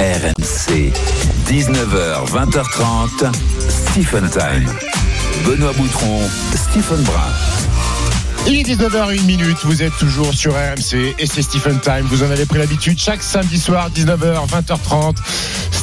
RMC, 19h, 20h30, Stephen Time. Benoît Boutron, Stephen Brun. Il est 19h01 minute, vous êtes toujours sur RMC et c'est Stephen Time. Vous en avez pris l'habitude chaque samedi soir, 19h, 20h30.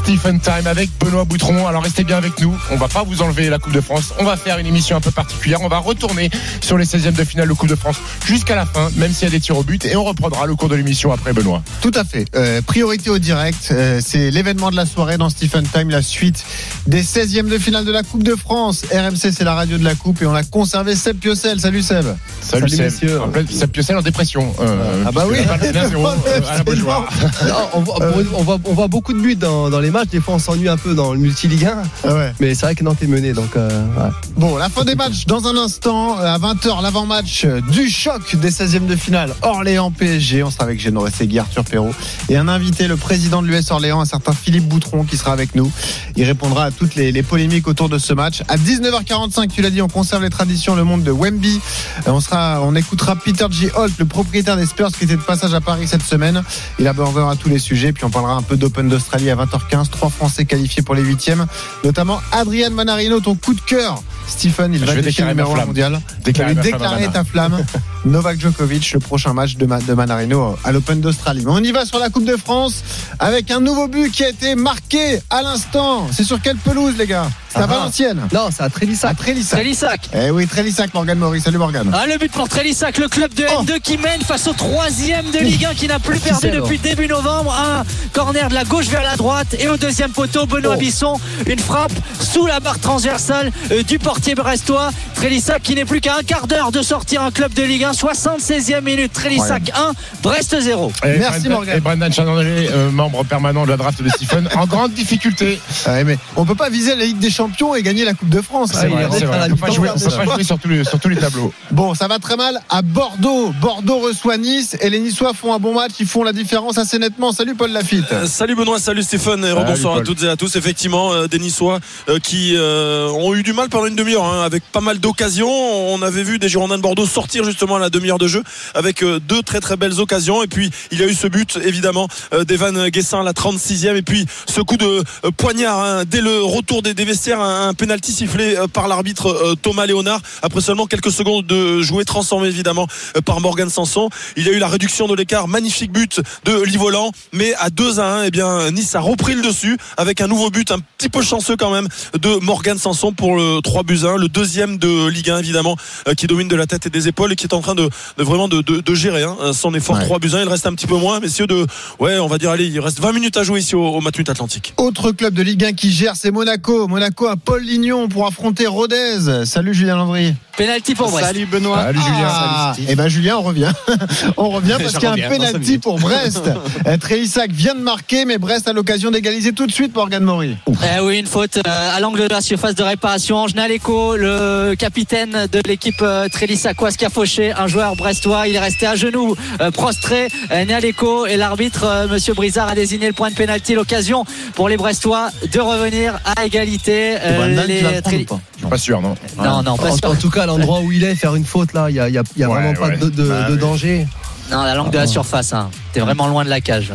Stephen Time avec Benoît Boutron. Alors restez bien avec nous. On va pas vous enlever la Coupe de France. On va faire une émission un peu particulière. On va retourner sur les 16e de finale de Coupe de France jusqu'à la fin, même s'il y a des tirs au but. Et on reprendra le cours de l'émission après Benoît. Tout à fait. Euh, priorité au direct. Euh, c'est l'événement de la soirée dans Stephen Time, la suite des 16e de finale de la Coupe de France. RMC, c'est la radio de la Coupe et on a conservé Seb Piocel. Salut Seb. Salut, Salut, messieurs. En fait, Seb Piocel en dépression. Euh, Ah bah oui. puisque la balle est 1-0, à la Beaujoire. Non, on, voit, on voit- on voit beaucoup de buts dans, dans les matchs. Des fois, on s'ennuie un peu dans le multi-ligue 1. Ah ouais. Mais c'est vrai que Nantes est mené. Donc, euh, ouais. Bon, la fin des matchs dans un instant, euh, à 20h, l'avant-match euh, du choc des 16e de finale Orléans-PSG. On sera avec Géno Segui, Arthur Perrault et un invité, le président de l'US Orléans, un certain Philippe Boutron, qui sera avec nous. Il répondra à toutes les, les polémiques autour de ce match. À 19h45, tu l'as dit, on conserve les traditions, le monde de Wemby. On, sera, on écoutera Peter G. Holt, le propriétaire des Spurs, qui était de passage à Paris cette semaine. Il abordera tous les sujets, puis on parlera un peu d'Open d'Australie à 20h15. Trois Français qualifiés pour les huitièmes, notamment Adrien Manarino, ton coup de cœur. Stephen, il Je va déclarer numéro 1 flamme. mondial. Déclarer à déclarer ta flamme. Novak Djokovic, le prochain match de, Ma- de Manarino à l'Open d'Australie. Mais on y va sur la Coupe de France avec un nouveau but qui a été marqué à l'instant. C'est sur quelle pelouse, les gars? C'est à Ah. Valenciennes. Non, c'est à À Trélissac. Trélissac. Trélissac. Eh oui, Trélissac, Morgan Maurice. Salut Morgan. Ah, le but pour Trélissac, le club de Oh. N2 qui mène face au troisième de Ligue 1 qui n'a plus perdu depuis début novembre. Un corner de la gauche vers la droite et au deuxième poteau, Benoît Oh. Bisson, une frappe sous la barre transversale euh, du portier brestois. Trélissac qui n'est plus qu'à un quart d'heure de sortir un club de Ligue 1. 76e minute, Trélissac 1, Brest 0. Et Merci, Brendan- Morgan. Et Brendan Chandler, euh, membre permanent de la draft de Stephen, en grande difficulté. Ah ouais, mais on peut pas viser la Ligue des Champions et gagner la Coupe de France. Vrai, la On on peut pas jouer sur tous les, sur tous les tableaux. Bon, ça va très mal à Bordeaux. Bordeaux reçoit Nice et les Niçois font un bon match. Ils font la différence assez nettement. Salut Paul Lafitte. Euh, Salut Benoît, salut Stéphane et Salut, rebonsoir à toutes et à tous. Effectivement, euh, des Niçois euh, qui euh, ont eu du mal pendant une demi-heure hein, avec pas mal d'occasions. On avait vu des Girondins de Bordeaux sortir justement à la demi-heure de jeu avec euh, deux très très belles occasions. Et puis il y a eu ce but évidemment euh, d'Evan Guessin à la 36e. Et puis ce coup de euh, poignard hein, dès le retour des, des vestiaires, un, un penalty sifflé euh, par l'arbitre euh, Thomas Léonard après seulement quelques secondes de jouer transformé évidemment euh, par Morgan Sanson. Il y a eu la réduction de l'écart, magnifique but de Livolan, mais à 2 à 1, eh bien Nice a repris le dessus avec un nouveau but un petit peu chanceux quand même de Morgan Sanson pour le 3 buts 1, le deuxième de Ligue 1 évidemment euh, qui domine de la tête et des épaules et qui est en train de, de vraiment de, de- de gérer hein, son effort Ouais. 3 buts 1, il reste un petit peu moins messieurs de ouais, on va dire allez, il reste 20 minutes à jouer ici au, au Matmut Atlantique. Autre club de Ligue 1 qui gère, c'est Monaco. Monaco à Paul Lignon pour affronter Rodez. Salut Julien Landry. Penalty pour Brest. Salut Benoît. Salut, Julien. Ah, et ben Julien, on revient. on revient parce qu'il y a un me pour Brest. Euh, Trélissac vient de marquer, mais Brest a l'occasion d'égaliser tout de suite Morgan Maury. Eh oui, une faute euh, à l'angle de la surface de réparation. Eco, le capitaine de l'équipe euh, Trélissacoise qui a fauché un joueur brestois. Il est resté à genoux, prostré. Eco et l'arbitre, Monsieur Brizard, a désigné le point de pénalty. L'occasion pour les Brestois de revenir à égalité. Euh, les Je suis pas sûr, non. Non, non, pas en, sûr. en tout cas, l'endroit où il est, faire une faute là, il y a, y a- il y a Ouais, vraiment pas de, de- Bah de danger. Non, la langue de la surface. Hein. T'es vraiment loin de la cage.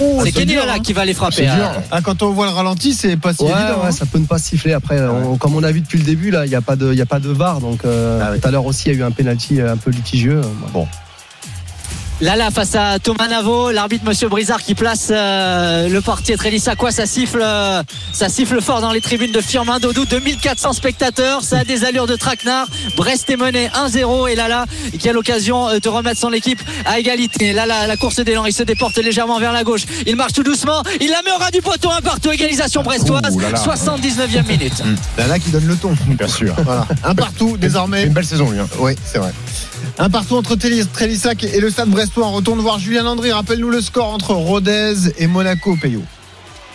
Oh, C'est Kenny Lala hein. qui va les frapper. Hein. Ah, quand on voit le ralenti, c'est pas si Ouais, évident. ouais, hein. ça peut ne pas siffler. Après, on- comme on a vu depuis le début, là, il n'y a pas de, il y a pas de VAR. Donc, euh, Ah oui. tout à l'heure aussi, il y a eu un penalty un peu litigieux. Bon. Lala face à Thomas Navo, l'arbitre Monsieur Brizard qui place euh, le portier Trélissacois, ça siffle, euh, ça siffle fort dans les tribunes de Firmin Dodou, 2400 spectateurs, ça a des allures de traquenard. Brest est mené 1-0 et Lala qui a l'occasion euh, de remettre son équipe à égalité. Lala, la course d'élan, il se déporte légèrement vers la gauche, il marche tout doucement, il la met au ras du poteau, un partout, égalisation brestoise, Ouh là là. 79e minute. Là, là qui donne le ton. Bien sûr. Voilà. Un partout désormais. Une belle saison, lui. hein. Oui, c'est vrai. Un partout entre Trélissac et le stade brestois. On retourne voir Julien Landry. Rappelle-nous le score entre Rodez et Monaco, Payot.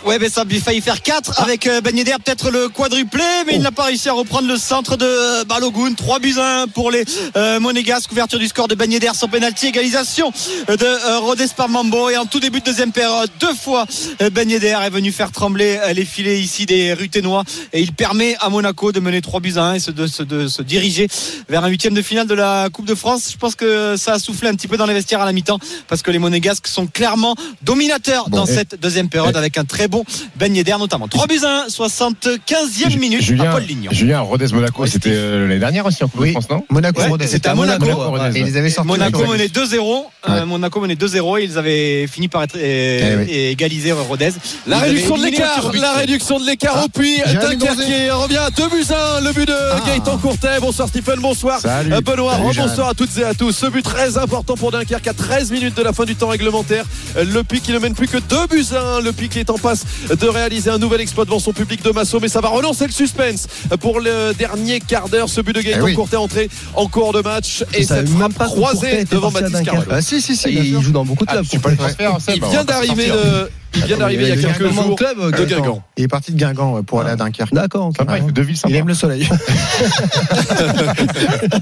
Ouais, mais ça a failli faire 4 avec euh, Ben Yedder, peut-être le quadruplé, mais il n'a pas réussi à reprendre le centre de euh, Balogun. 3 buts à 1 pour les euh, Monégasques. Ouverture du score de Ben Yedder sans pénalty. Égalisation de euh, Rodez par Mambo. Et en tout début de deuxième période, deux fois euh, Ben Yedder est venu faire trembler les filets ici des Ruténois. Et il permet à Monaco de mener 3 buts à 1 et se- de, se- de se diriger vers un huitième de finale de la Coupe de France. Je pense que ça a soufflé un petit peu dans les vestiaires à la mi-temps parce que les Monégasques sont clairement dominateurs dans et- cette deuxième période avec un très bon Ben Yedder notamment. 3 buts à 1, 75e minute à Julien, Paul Lignon. Julien, Rodez Monaco, Ouais, c'était euh, l'année dernière aussi en Coupe Oui. de France, non? Monaco, Ouais, Rodez. c'était à Monaco. Rodez, Et ils avaient sorti Monaco menait 2-0. euh, Monaco menait 2-0 et ils avaient fini par être euh, Eh oui. et égalisé Rodez. La Ils réduction de l'écart, la réduction de l'écart au puits. Dunkerque qui revient 2 buts à 1. Le but de Ah. Gaëtan Courtet. Bonsoir Stephen, bonsoir. Salut. Euh, Benoît, Salut, bonsoir à toutes et à tous. Ce but très important pour Dunkerque à 13 minutes de la fin du temps réglementaire. Euh, Le Pic qui ne mène plus que 2 buts à 1. Le Pic est en passe de réaliser un nouvel exploit devant son public de Massot, mais ça va relancer le suspense pour le dernier quart d'heure. Ce but de Gaëtan Eh oui. Courtet entré en cours de match et savais cette même frappe croisée devant Dunkerque. Carvalho. Ah, si, si, si. il joue dans beaucoup de Ah, clubs. Il vient d'arriver de, il vient d'arriver il y a quelques jours clubs, de. Guingamp. Il est parti de Guingamp pour aller à Dunkerque. D'accord. ok. Sympa, il fait deux villes Il aime le soleil.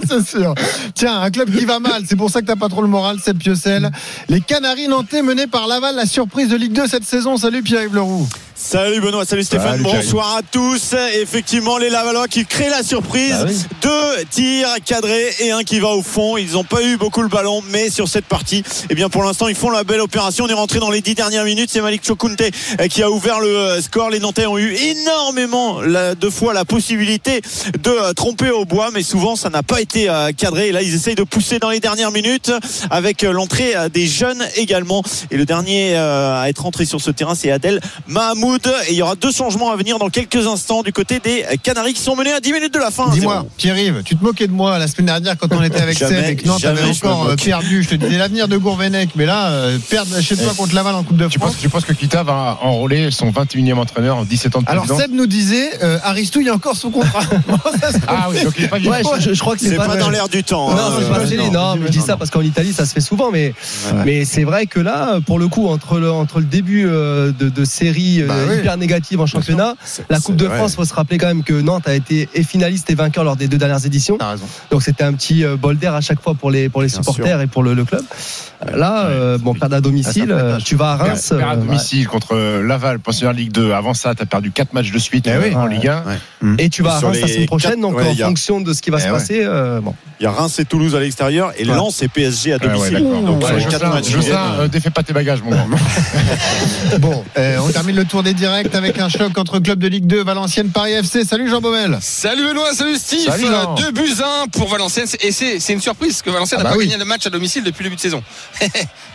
c'est sûr. Tiens, un club qui va mal, c'est pour ça que t'as pas trop le moral, c'est Piocel. Les Canaries nantais menés par Laval, la surprise de Ligue 2 cette saison. Salut Pierre-Yves Leroux. Salut Benoît, salut Stéphane, Salut, bonsoir à tous. Effectivement, les Lavallois qui créent la surprise. Bah oui. Deux tirs cadrés et un qui va au fond. Ils n'ont pas eu beaucoup le ballon, mais sur cette partie, eh bien pour l'instant, ils font la belle opération. On est rentré dans les dix dernières minutes. C'est Malik Chokunte euh, qui a ouvert le euh, score. Les Nantais ont eu énormément de fois la possibilité de euh, tromper au bois, mais souvent ça n'a pas été euh, cadré. Et là, ils essayent de pousser dans les dernières minutes avec l'entrée des jeunes également. Et le dernier à être entré sur ce terrain, c'est Adel Mahmoud. Et il y aura deux changements à venir dans quelques instants du côté des Canaries qui sont menés à 10 minutes de la fin. Dis-moi, 1-0. Pierre-Yves, tu te moquais de moi la semaine dernière quand on était avec Seb et que Nantes avait encore euh, perdu. Je te disais l'avenir de Gourvenec, mais là, euh, perdre chez toi contre Laval en Coupe de Tu France. penses, tu penses que Kita va enrôler son 21e entraîneur en 17 ans de Alors Seb nous disait, euh, Aristou, il y a encore son contrat. Ah oui, donc il est pas vieux. Ouais, je, crois que c'est C'est pas, pas dans l'air du temps. Non, hein. pas. Non, mais je dis ça parce qu'en Italie, ça se fait souvent. Mais, mais c'est vrai que là, pour le coup, entre le, entre le début euh, de, de série euh, Bah oui. hyper négative en championnat, la Coupe de France, faut se rappeler quand même que Nantes a été et finaliste et vainqueur lors des deux dernières éditions. T'as raison. Donc c'était un petit euh, bol d'air à chaque fois pour les, pour les Bien supporters et pour le, le club. Là, euh, bon, perdre à domicile, Ah, euh, tu vas à Reims. Perd à euh, domicile contre Laval, pensionnaire Ligue 2. Avant ça, tu as perdu 4 matchs de suite Eh oui. en Ouais. Ligue 1. et tu vas à Sur Reims la les semaine prochaine. Donc ouais, en il a- fonction de ce qui va Eh se ouais. passer, euh, bon. Il y a Reims et Toulouse à l'extérieur et Ouais. Lens et PSG à Ouais, ouais, domicile. Donc Ouais, euh, défais pas tes bagages, mon grand. Bon, euh, on termine le tour des directs avec un choc entre club de Ligue 2, Valenciennes, Paris FC. Salut Jean Baumel. Salut Benoît, salut Steve. Salut, Jean. 2 buts 1 pour Valenciennes. Et c'est c'est une surprise que Valenciennes Ah n'a bah pas oui. gagné de match à domicile depuis le début de saison.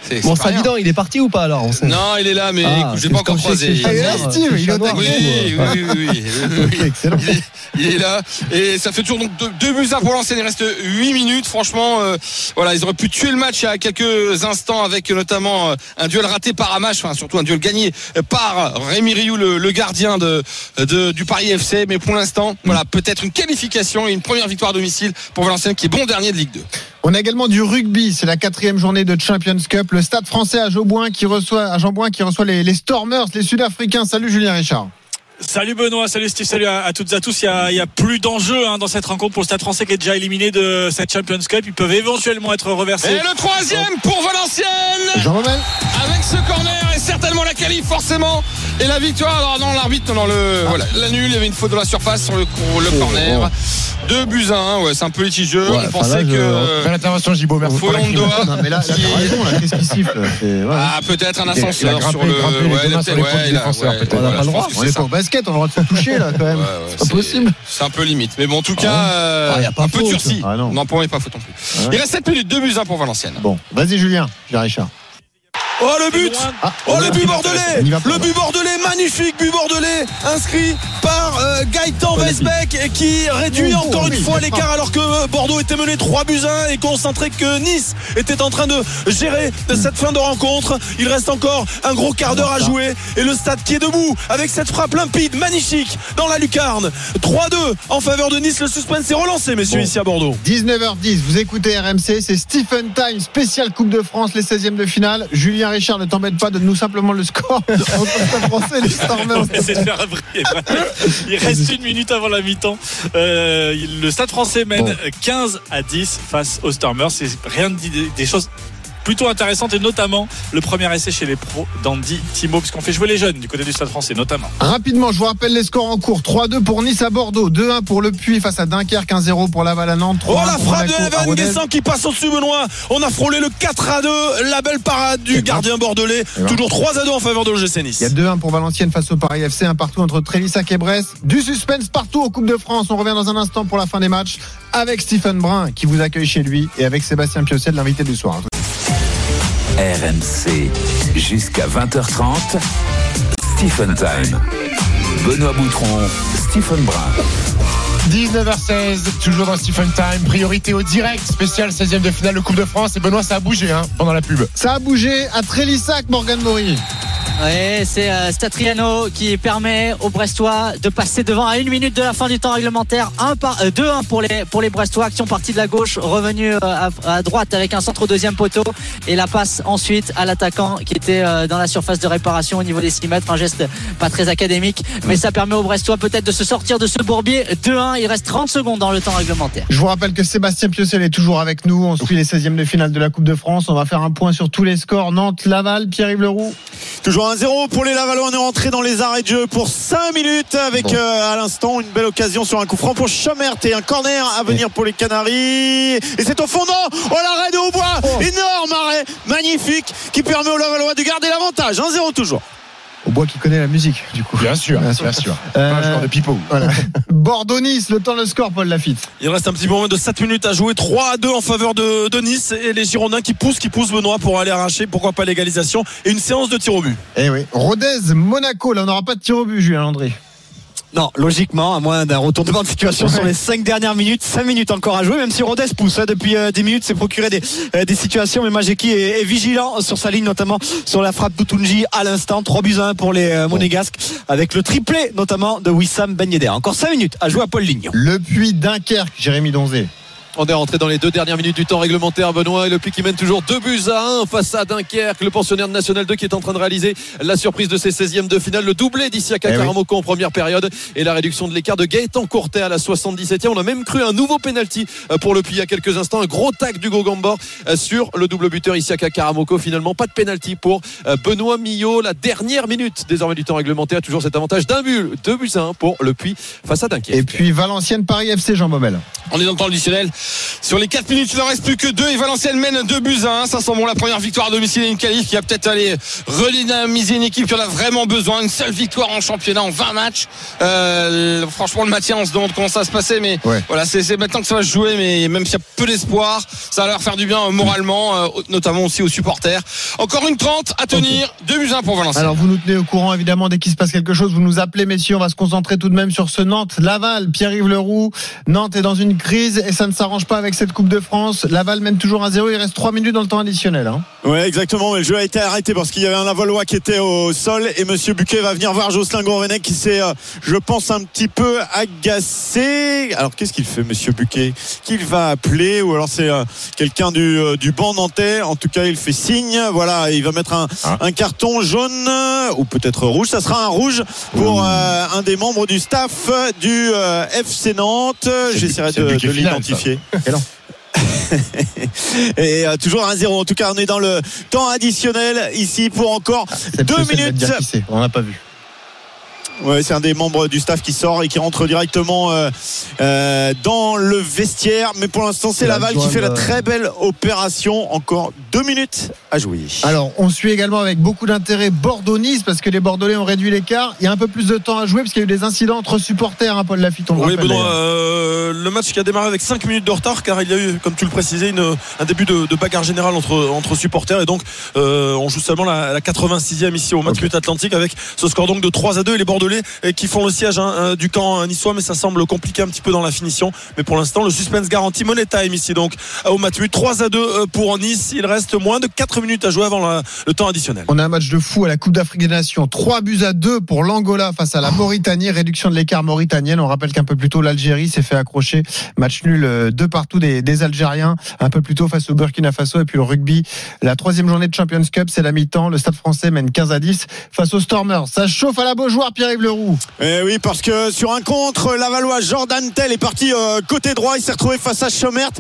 C'est- Bon. Savidan, il est parti ou pas alors on sait. Non, il est là, mais Ah, écoute, je l'ai parce pas encore croisé. Ah, il est là, Steve, il est au Oui, oui, oui, oui, oui, oui. Ok, excellent. Il est, il est là et ça fait toujours donc deux, deux buts à pour Valenciennes. Il reste 8 minutes. Franchement, euh, voilà, ils auraient pu tuer le match il y a quelques instants avec notamment euh, un duel raté par Amash, enfin surtout un duel gagné euh, par Rémi Rioux, le, le gardien de, de- du Paris FC. Mais pour l'instant, voilà, peut-être une qualification et une première victoire à domicile pour Valenciennes qui est bon dernier de Ligue 2. On a également du rugby. C'est la quatrième journée de Champions Cup. Le stade français à Jeanbouin qui reçoit, à qui reçoit les, les Stormers, les Sud-Africains. Salut Julien Richard. Salut Benoît, salut Steve, salut à, à toutes et à tous. Il y a, il y a plus d'enjeux hein, dans cette rencontre pour le Stade français qui est déjà éliminé de cette Champions Cup. Ils peuvent éventuellement être Et reversés. le troisième pour Valenciennes Jean avec ce corner et certainement la qualif forcément et la victoire alors non l'arbitre non le voilà la nulle il y avait une faute de la surface sur le, le corner deux buts à un ouais c'est un peu litigieux Ouais, on enfin, pensait là, que euh, Belle intervention, Gibo. Merci Non, mais là, raison, là. Qu'est-ce qui siffle? C'est- ouais. ah peut-être un Il a ascenseur grimpé- sur le grimpé ouais, sur ouais, peut-être. On a pas le droit. On est pas au basket, on a le droit de se toucher là quand même. Ouais, ouais, c'est pas possible. c'est un peu limite mais bon en tout cas euh, Ah, y a pas un peu faute. durci Ah, non. non pour moi il n'y a pas faute non plus il reste 7 minutes 2 buts à un pour Valenciennes Bon, vas-y Julien, Julien Richard. Oh le but Ah, Oh le but bordelais. Le but bordelais, magnifique but bordelais inscrit par euh, Gaëtan Weisbeck et qui réduit encore une fois l'écart alors que Bordeaux était mené 3 buts à 1 et concentré que Nice était en train de gérer cette fin de rencontre. Il reste encore un gros quart d'heure à jouer et le stade qui est debout avec cette frappe limpide, magnifique dans la lucarne. 3-2 en faveur de Nice. Le suspense est relancé, messieurs, Bon. ici à Bordeaux. 19h10, vous écoutez RMC, c'est Stephen Time, spécial Coupe de France, les 16e de finale. Julien Richard, ne t'embête pas, donne-nous simplement le score entre le Stade français et les Stormers. Il reste une minute avant la mi-temps. Euh, le Stade français mène Bon. 15 à 10 face aux Stormers. C'est rien de dit- des choses plutôt intéressantes et notamment le premier essai chez les pros d'Andy Timo, puisqu'on fait jouer les jeunes du côté du Stade français notamment. Rapidement, je vous rappelle les scores en cours. 3-2 pour Nice à Bordeaux, 2-1 pour Le Puy face à Dunkerque, 1-0 pour Laval à Nantes. Oh 3-1 la frappe de Evan. Guessant qui passe au-dessus Benoît. On a frôlé le 4 à 2. La belle parade du ben. gardien bordelais. ben. Toujours 3 à 2 en faveur de l'OGC Nice. Il y a 2-1 pour Valenciennes face au Paris FC, un partout entre Trélissac et Brest. Du suspense partout en Coupe de France. On revient dans un instant pour la fin des matchs avec Stephen Brun qui vous accueille chez lui et avec Sébastien Piocet, l'invité du soir. RMC jusqu'à 20h30. Stephen Time. Benoît Boutron, Stephen Brun. 19h16, toujours dans Stephen Time. Priorité au direct, spécial 16e de finale de Coupe de France. Et Benoît, ça a bougé hein, pendant la pub. Ça a bougé à Trélissac, Morgan Maury. Ouais, c'est euh, Statriano qui permet aux Brestois de passer devant à une minute de la fin du temps réglementaire. 1 par, euh, 2-1 pour les, pour les Brestois qui sont partis de la gauche, revenus euh, à, à droite avec un centre au deuxième poteau et la passe ensuite à l'attaquant qui était euh, dans la surface de réparation au niveau des 6 mètres. Un geste pas très académique, mais ça permet aux Brestois peut-être de se sortir de ce bourbier. 2-1, il reste 30 secondes dans le temps réglementaire. Je vous rappelle que Sébastien Piocel est toujours avec nous. On suit les 16e de finale de la Coupe de France. On va faire un point sur tous les scores. Nantes, Laval, Pierre-Yves Leroux. Toujours 1-0 pour les Lavallois. On est rentré dans les arrêts de jeu pour 5 minutes avec Bon. euh, à l'instant une belle occasion sur un coup franc pour Chamert et un corner à venir pour les Canaries. Et c'est au fond, non Oh l'arrêt de Aubois Oh. Énorme arrêt, magnifique, qui permet aux Lavallois de garder l'avantage. 1-0 toujours. Au bois qui connaît la musique, du coup. Bien sûr, Bien bien sûr. sûr. Euh, Pas un joueur de pipeau. Voilà. Bordeaux-Nice, le temps, le score, Paul Lafitte. Il reste un petit moment de 7 minutes à jouer. 3 à 2 en faveur de, de Nice. Et les Girondins qui poussent, qui poussent Benoît pour aller arracher. Pourquoi pas l'égalisation. Et une séance de tir au but. Eh oui. Rodez, Monaco. Là, on n'aura pas de tir au but, Julien André. Non, logiquement, à moins d'un retournement de situation sur les 5 dernières minutes, 5 minutes encore à jouer, même si Rodez pousse hein, depuis euh, 10 minutes, s'est procuré des, euh, des situations, mais Majeki est, est vigilant sur sa ligne, notamment sur la frappe d'Outunji à l'instant, 3 buts à 1 pour les euh, Monégasques, avec le triplé notamment de Wissam Ben Yedder. Encore 5 minutes à jouer à Paul Lignon. Le Puy, Dunkerque, Jérémy Donzé. On est rentré dans les deux dernières minutes du temps réglementaire, Benoît, et le Puy qui mène toujours 2 buts à 1 face à Dunkerque, le pensionnaire de National 2 qui est en train de réaliser la surprise de ses 16e de finale, le doublé d'ici à Eh oui. Karamoko en première période et la réduction de l'écart de Gaëtan Courtet à la 77e. On a même cru un nouveau penalty euh, pour le Puy il y a quelques instants, un gros tac du Gambor euh, sur le double buteur ici à Karamoko. Finalement, pas de penalty pour euh, Benoît Millot. La dernière minute désormais du temps réglementaire, toujours cet avantage d'un but, 2 buts à 1 pour le Puy face à Dunkerque. Et puis Valenciennes, Paris FC, Jean Baumel. On est dans le temps additionnel. Sur les 4 minutes, il n'en reste plus que 2 et Valenciennes mène 2 buts à 1. Ça sent bon la première victoire à domicile et une qualif qui va peut-être aller redynamiser une équipe qui en a vraiment besoin. Une seule victoire en championnat en 20 matchs. Euh, franchement, le maintien, on se demande comment ça va se passer. Mais Ouais. voilà, c'est maintenant que ça va se jouer. Mais même s'il y a peu d'espoir, ça va leur faire du bien euh, moralement, euh, notamment aussi aux supporters. Encore une 30 à tenir. 2 buts à 1 pour Valenciennes. Alors vous nous tenez au courant évidemment dès qu'il se passe quelque chose, vous nous appelez messieurs, on va se concentrer tout de même sur ce Nantes Laval, Pierre-Yves Leroux. Nantes est dans une crise et ça ne s'arrange pas avec cette Coupe de France. Laval mène toujours à zéro, il reste 3 minutes dans le temps additionnel. hein. Ouais, exactement. Mais le jeu a été arrêté parce qu'il y avait un Lavallois qui était au sol et Monsieur Buquet va venir voir Jocelyn Gourvenec qui s'est, euh, je pense, un petit peu agacé. Alors qu'est-ce qu'il fait, Monsieur Buquet? Qu'il va appeler ou alors c'est euh, quelqu'un du, euh, du banc nantais? En tout cas, il fait signe. Voilà, il va mettre un, Ah. un carton jaune ou peut-être rouge. Ça sera un rouge pour euh, un des membres du staff du euh, FC Nantes. J'essaierai de, l'identifier. Et euh, toujours 1-0. En tout cas, on est dans le temps additionnel ici pour encore C'est deux Piocet de minutes. dire qui c'est, on n'a pas vu. Ouais, c'est un des membres du staff qui sort et qui rentre directement euh, euh, dans le vestiaire. Mais pour l'instant, c'est Laval qui fait la très belle opération. Encore deux minutes à jouer. Alors, on suit également avec beaucoup d'intérêt Bordeaux-Nice parce que les Bordelais ont réduit l'écart. Il y a un peu plus de temps à jouer parce qu'il y a eu des incidents entre supporters, hein, Paul Lafitte. on Oui, Benoît, euh, le match qui a démarré avec 5 minutes de retard car il y a eu, comme tu le précisais, une- un début de, de bagarre générale entre, entre supporters et donc euh, on joue seulement la, la 86e ici au match but Atlantique avec ce score donc de 3 à 2 et les Bordelais euh, qui font le siège hein, euh, du camp niçois mais ça semble compliqué un petit peu dans la finition mais pour l'instant le suspense garanti money time ici donc au match but 3 à 2 euh, pour Nice il reste moins de 4 minutes à jouer avant le temps additionnel On a un match de fou à la Coupe d'Afrique des Nations. 3 buts à 2 pour l'Angola face à la Mauritanie. Réduction de l'écart mauritanienne. On rappelle qu'un peu plus tôt, l'Algérie s'est fait accrocher. Match nul euh, de partout des, des Algériens. Un peu plus tôt face au Burkina Faso. Et puis le rugby. La troisième journée de Champions Cup, c'est la mi-temps. Le Stade français mène 15 à 10 face aux Stormers. Ça chauffe à la Beaujoire, Pierre-Yves Eh oui, parce que sur un contre, Lavallois Jordan Tell est parti euh, côté droit. Il s'est retrouvé face à Chomert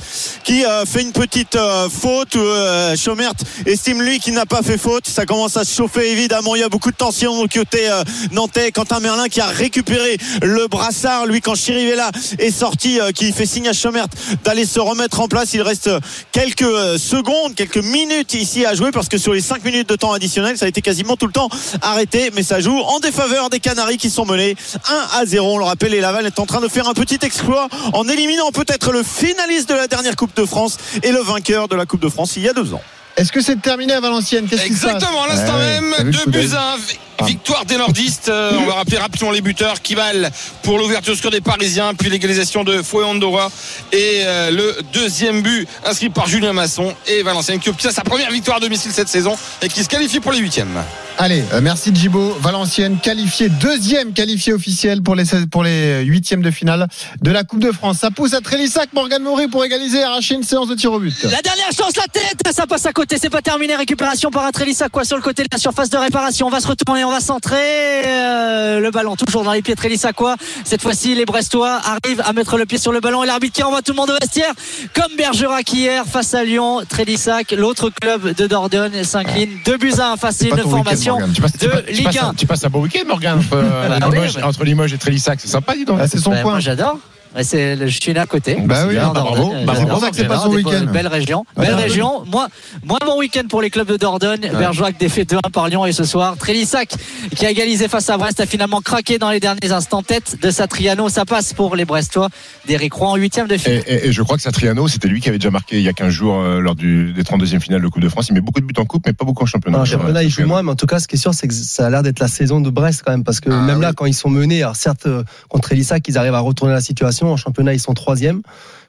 qui euh, fait une petite euh, faute. Euh, Chomert estime lui qu'il n'a pas fait faute. Ça commence à se chauffer évidemment. Il y a beaucoup de tension côté nantais. Quentin Merlin qui a récupéré le brassard. Lui, quand Chirivella est sorti, qui fait signe à Chomert d'aller se remettre en place. Il reste quelques secondes, quelques minutes ici à jouer parce que sur les 5 minutes de temps additionnel, ça a été quasiment tout le temps arrêté. Mais ça joue en défaveur des Canaries qui sont menés 1 à 0. On le rappelle, et Laval est en train de faire un petit exploit en éliminant peut-être le finaliste de la dernière Coupe de France et le vainqueur de la Coupe de France il y a deux ans. Est-ce que c'est terminé à Valenciennes? Qu'est-ce Exactement, à l'instant ouais, même, t'as vu le coup deux d'œil? Buts à un. Vi-. Victoire des nordistes. Euh, on va rappeler rapidement les buteurs. Kival pour l'ouverture score des Parisiens, puis l'égalisation de Fouet Andorra et euh, le deuxième but inscrit par Julien Masson et Valenciennes qui obtient sa première victoire à domicile cette saison et qui se qualifie pour les huitièmes. Allez, euh, merci Djibo. Valenciennes qualifié, deuxième qualifié officiel pour les seize- pour les huitièmes de finale de la Coupe de France. Ça pousse à Trélissac, Morgan Maury pour égaliser et arracher une séance de tir au but. La dernière chance, la tête, ça passe à côté, c'est pas terminé. Récupération par un Trélissacois sur le côté de la surface de réparation. On va se retourner, on va centrer euh, le ballon toujours dans les pieds de Trélissacois. Cette fois-ci, les Brestois arrivent à mettre le pied sur le ballon et l'arbitre qui envoie tout le monde au vestiaire, comme Bergerac hier face à Lyon. Trélissac, l'autre club de Dordogne, s'incline. Deux buts à ton week-end, formation Morgan. Tu passes, tu de passes- Ligue passes 1. un- tu passes un beau week-end, Morgan, entre, euh, Limoges, ouais. entre Limoges et Trélissac. C'est sympa, dis donc. Ah, c'est son Ben. Moi j'adore. Je suis né à côté. Bah oui, bien, bah bravo. Bah, pour ça que c'est pas son week-end. Belle région. Ah, Belle bah, région. Moi, moi, bon week-end pour les clubs de Dordogne. Bergerac défait 2-1 par Lyon et ce soir, Trélissac qui a égalisé face à Brest a finalement craqué dans les derniers instants. Tête de Satriano. Ça passe pour les Brestois. D'Éric Roy en huitième de Et, finale. et- et je crois que Satriano, c'était lui qui avait déjà marqué il y a 15 jours euh, lors du, des 32e finales de Coupe de France. Il met beaucoup de buts en Coupe, mais pas beaucoup en championnat. En championnat, Euh, il joue moins, mais en tout cas, ce qui est sûr, c'est que ça a l'air d'être la saison de Brest quand même, parce que Ah même là, quand ils sont menés, alors certes, euh, contre Elissac, ils arrivent à retourner la situation. En championnat, ils sont troisième.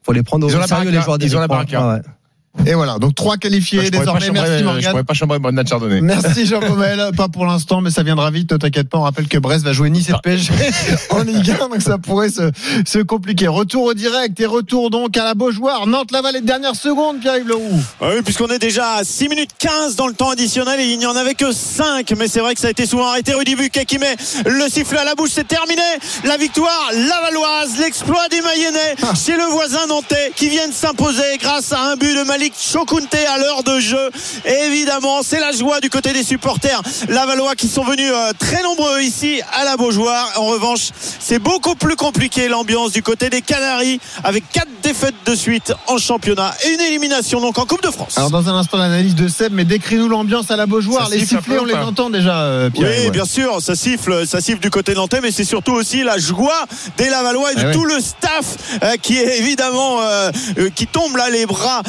Faut les prendre au Ils sérieux, les joueurs ils ont la baraka. Ah ouais. Et voilà, donc trois qualifiés je désormais. Merci Je Morgan. pourrais pas chambrer Bernard Chardonnay. Merci Jean Pommel, pas pour l'instant, mais ça viendra vite, ne t'inquiète pas. On rappelle que Brest va jouer Nice et PSG en Ligue 1, donc ça pourrait se, se compliquer. Retour au direct et retour donc à la Beaujoire. Nantes-Laval, les dernières secondes, Pierre-Yves Leroux. Ah oui, puisqu'on est déjà à 6 minutes 15 dans le temps additionnel et il n'y en avait que 5. Mais c'est vrai que ça a été souvent arrêté. Rudy Buquet qui met le sifflet à la bouche. C'est terminé. La victoire lavalloise, l'exploit des Mayennais chez le voisin nantais qui viennent s'imposer grâce à un but de Malik Chokunte à l'heure de jeu. Et évidemment, c'est la joie du côté des supporters lavallois qui sont venus euh, très nombreux ici à la Beaujoire. En revanche, c'est beaucoup plus compliqué l'ambiance du côté des Canaries avec quatre défaites de suite en championnat et une élimination donc en Coupe de France. Alors dans un instant l'analyse de Seb, mais décris-nous l'ambiance à la Beaujoire. Ça Les sifflets, on les entend déjà, euh, Oui, Pierre. bien sûr, ça siffle, ça siffle du côté nantais, mais c'est surtout aussi la joie des Lavallois et de Ah ouais. tout le staff euh, qui est évidemment euh, qui tombe là les bras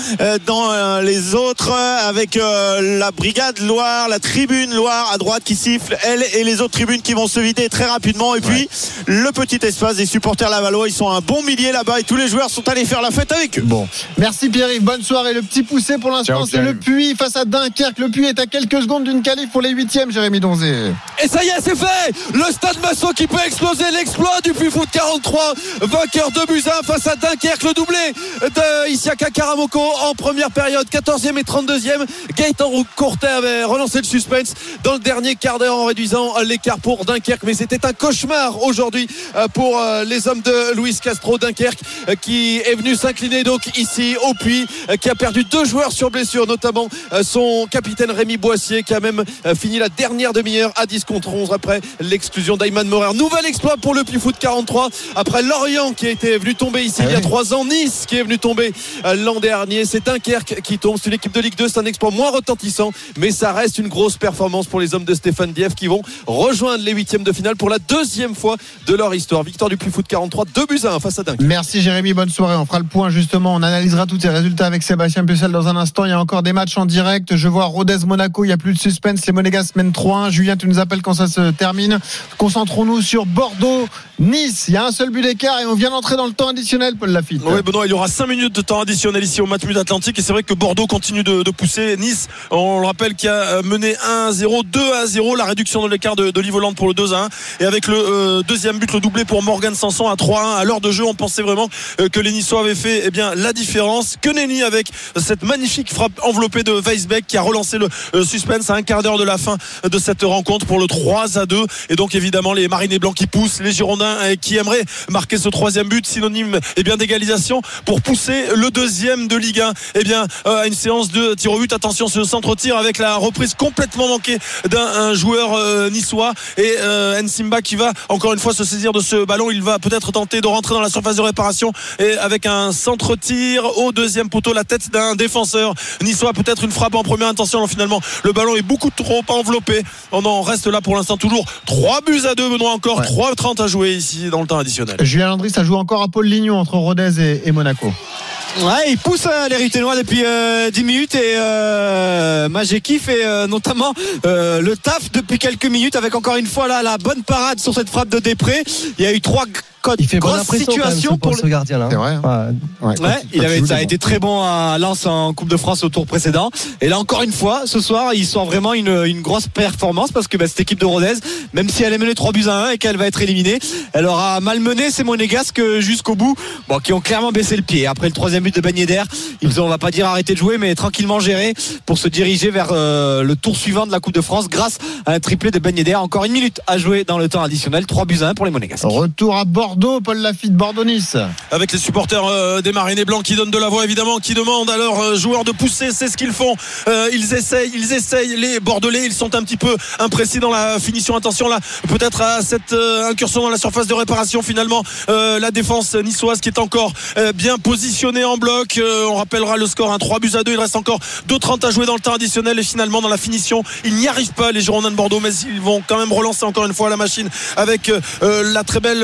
dans euh, les autres euh, avec euh, la brigade Loire, la tribune Loire à droite qui siffle, elle et les autres tribunes qui vont se vider très rapidement. Et puis le petit espace des supporters lavallois, ils sont un bon millier là-bas et tous les joueurs sont allés faire la fête avec eux. Bon, merci Pierre-Yves, bonne soirée. Le petit poussé pour l'instant, c'est le. Puy face à Dunkerque. Le Puy est à quelques secondes d'une qualif pour les huitièmes, Jérémy Donzé. Et ça y est, c'est fait Le Stade Massot qui peut exploser l'exploit du Puy Foot 43, vainqueur de un face à Dunkerque, le doublé de Isiaka Karamoko en première. Première période, 14e et 32e. Gaëtan Courtet avait relancé le suspense dans le dernier quart d'heure en réduisant l'écart pour Dunkerque. Mais c'était un cauchemar aujourd'hui euh, pour euh, les hommes de Luis Castro Dunkerque euh, qui est venu s'incliner donc ici au puits, qui a perdu deux joueurs sur blessure, notamment son capitaine Rémi Boissier qui a même fini la dernière demi-heure à 10 contre 11 après l'exclusion d'Ayman Morer. Nouvel exploit pour le Puy Foot 43 après Lorient qui a été venu tomber ici il y a trois ans, Nice qui est venu tomber l'an dernier. C'est Dunkerque qui tombe. C'est une équipe de Ligue 2, c'est un exploit moins retentissant, mais ça reste une grosse performance pour les hommes de Stéphane Dieff qui vont rejoindre les huitièmes de finale pour la deuxième fois de leur histoire. Victoire du Puy Foot 43, 2 buts à 1 face à Dunkerque. Merci Jérémy, bonne soirée. On fera le point justement. On analysera tous ces résultats avec Sébastien Pucel dans un instant. Il y a encore des matchs en direct. Je vois Rodez Monaco, il n'y a plus de suspense. Les Monégas mènent 3-1. Julien, tu nous appelles quand ça se termine. Concentrons-nous sur Bordeaux, Nice. Il y a un seul but d'écart et on vient d'entrer dans le temps additionnel, Paul Lafitte. Oui, Benoît, il y aura 5 minutes de temps additionnel ici au Matmut Atlantique et c'est vrai que Bordeaux continue de, pousser. Nice, on le rappelle, qui a euh, mené 1-0, 2-0, la réduction de l'écart de, de Livoland pour le 2-1 et avec le euh, deuxième but, le doublé pour Morgan Sanson à 3-1 à l'heure de jeu, on pensait vraiment euh, que les Niçois avaient fait eh bien, la différence. Que nenni avec cette magnifique frappe enveloppée de Weisbeck qui a relancé le suspense à un quart d'heure de la fin de cette rencontre pour le 3 à 2 et donc évidemment les Marinés Blancs qui poussent, les Girondins qui aimeraient marquer ce troisième but synonyme eh bien d'égalisation pour pousser le deuxième de Ligue 1 eh bien à une séance de tir au but attention ce centre tir avec la reprise complètement manquée d'un joueur niçois. Et Nsimba qui va encore une fois se saisir de ce ballon. Il va peut-être tenter de rentrer dans la surface de réparation. Et avec un centre tir au deuxième poteau la tête d'un défenseur niçois. Peut-être une frappe en première intention. Finalement le ballon est beaucoup trop enveloppé. On en reste là pour l'instant. Toujours 3 buts à 2 Benoît encore 3-30 à jouer ici dans le temps additionnel. Julien Landry ça joue encore à Paul Lignon entre Rodez et, Monaco. Ouais, il pousse hein, les Depuis 10 euh, minutes et euh, Majeki fait euh, notamment euh, le taf depuis quelques minutes avec encore une fois la bonne parade sur cette frappe de Després. Il y a eu trois il fait grosse situation pour, ce gardien là. C'est vrai. Hein. Ouais. il avait, ça a été très bon à Lens en Coupe de France au tour précédent. Et là encore une fois, ce soir, ils sont vraiment une, une grosse performance parce que bah, cette équipe de Rodez, même si elle est menée 3 buts à 1 et qu'elle va être éliminée, elle aura malmené ces Monégasques jusqu'au bout, bon, qui ont clairement baissé le pied. Après le troisième but de Ben ils ont, on va pas dire arrêter de jouer, mais tranquillement géré pour se diriger vers euh, le tour suivant de la Coupe de France grâce à un triplé de Ben Encore une minute à jouer dans le temps additionnel, 3 buts à 1 pour les Monégasques. Retour à bord Bordeaux, Paul Lafitte, Bordeaux-Nice. Avec les supporters euh, des Marinés Blancs qui donnent de la voix évidemment, qui demandent à leurs euh, joueurs de pousser, c'est ce qu'ils font. Euh, ils essayent, ils essayent. Les Bordelais, ils sont un petit peu imprécis dans la finition. Attention là, peut-être à cette incursion dans la surface de réparation finalement. la défense niçoise qui est encore bien positionnée en bloc. on rappellera le score, un hein, 3 buts à 2. Il reste encore 2-30 à jouer dans le temps additionnel et finalement dans la finition, ils n'y arrivent pas les Girondins de Bordeaux, mais ils vont quand même relancer encore une fois la machine avec la très belle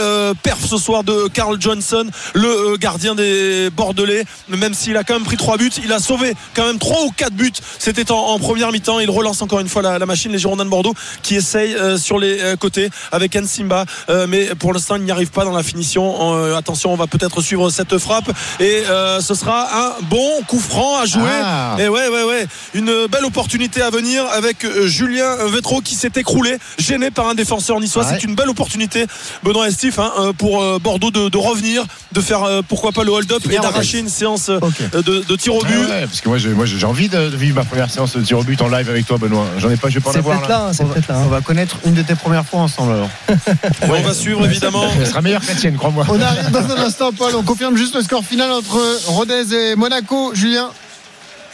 perf ce soir de Carl Johnson, le euh, gardien des Bordelais. Même s'il a quand même pris trois buts, il a sauvé quand même trois ou quatre buts. C'était en, première mi-temps. Il relance encore une fois la, machine, les Girondins de Bordeaux, qui essayent euh, sur les euh, côtés avec Nsimba. mais pour l'instant, il n'y arrive pas dans la finition. attention, on va peut-être suivre cette frappe. Et ce sera un bon coup franc à jouer. Ah. Et ouais, ouais, ouais. Une belle opportunité à venir avec Julien Vetro qui s'est écroulé, gêné par un défenseur niçois. C'est une belle opportunité, Benoît Estif, hein, pour euh, Bordeaux de, revenir, de faire euh, pourquoi pas le hold-up et d'arracher une séance euh, de, tir au but. parce que moi j'ai envie de vivre ma première séance de tir au but en live avec toi Benoît. J'en ai pas, je vais pas la voir. Là, on, va, on va connaître une de tes premières fois ensemble alors. On va suivre évidemment. Elle sera meilleure que la tienne, crois-moi. On arrive dans un instant Paul, on confirme juste le score final entre Rodez et Monaco. Julien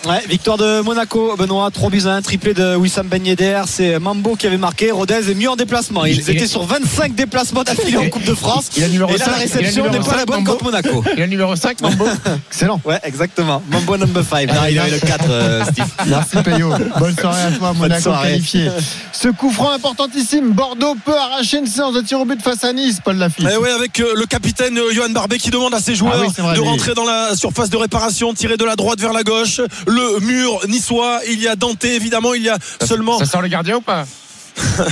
Ouais, victoire de Monaco, Benoît, 3 buts à 1, triplé de Wissam Ben Yedder. C'est Mambo qui avait marqué. Rodez est mieux en déplacement. Ils étaient sur 25 déplacements d'affilée en Coupe de France. Il a numéro et là, la réception n'est pas la bonne contre Monaco. Il a le numéro 5, Mambo. Excellent. Ouais, exactement. Mambo number 5. Non, il avait le 4, euh, Steve. Merci, Payot. Bonne soirée à toi, Monaco qualifié. Ce coup franc importantissime. Bordeaux peut arracher une séance de tir au but face à Nice, Paul Lafitte. Eh oui, avec euh, le capitaine euh, Johan Barbet qui demande à ses joueurs ah de rentrer dans la surface de réparation, tirer de la droite vers la gauche. Le mur niçois. Il y a Dante, évidemment. Il y a seulement. Ça sort le gardien ou pas?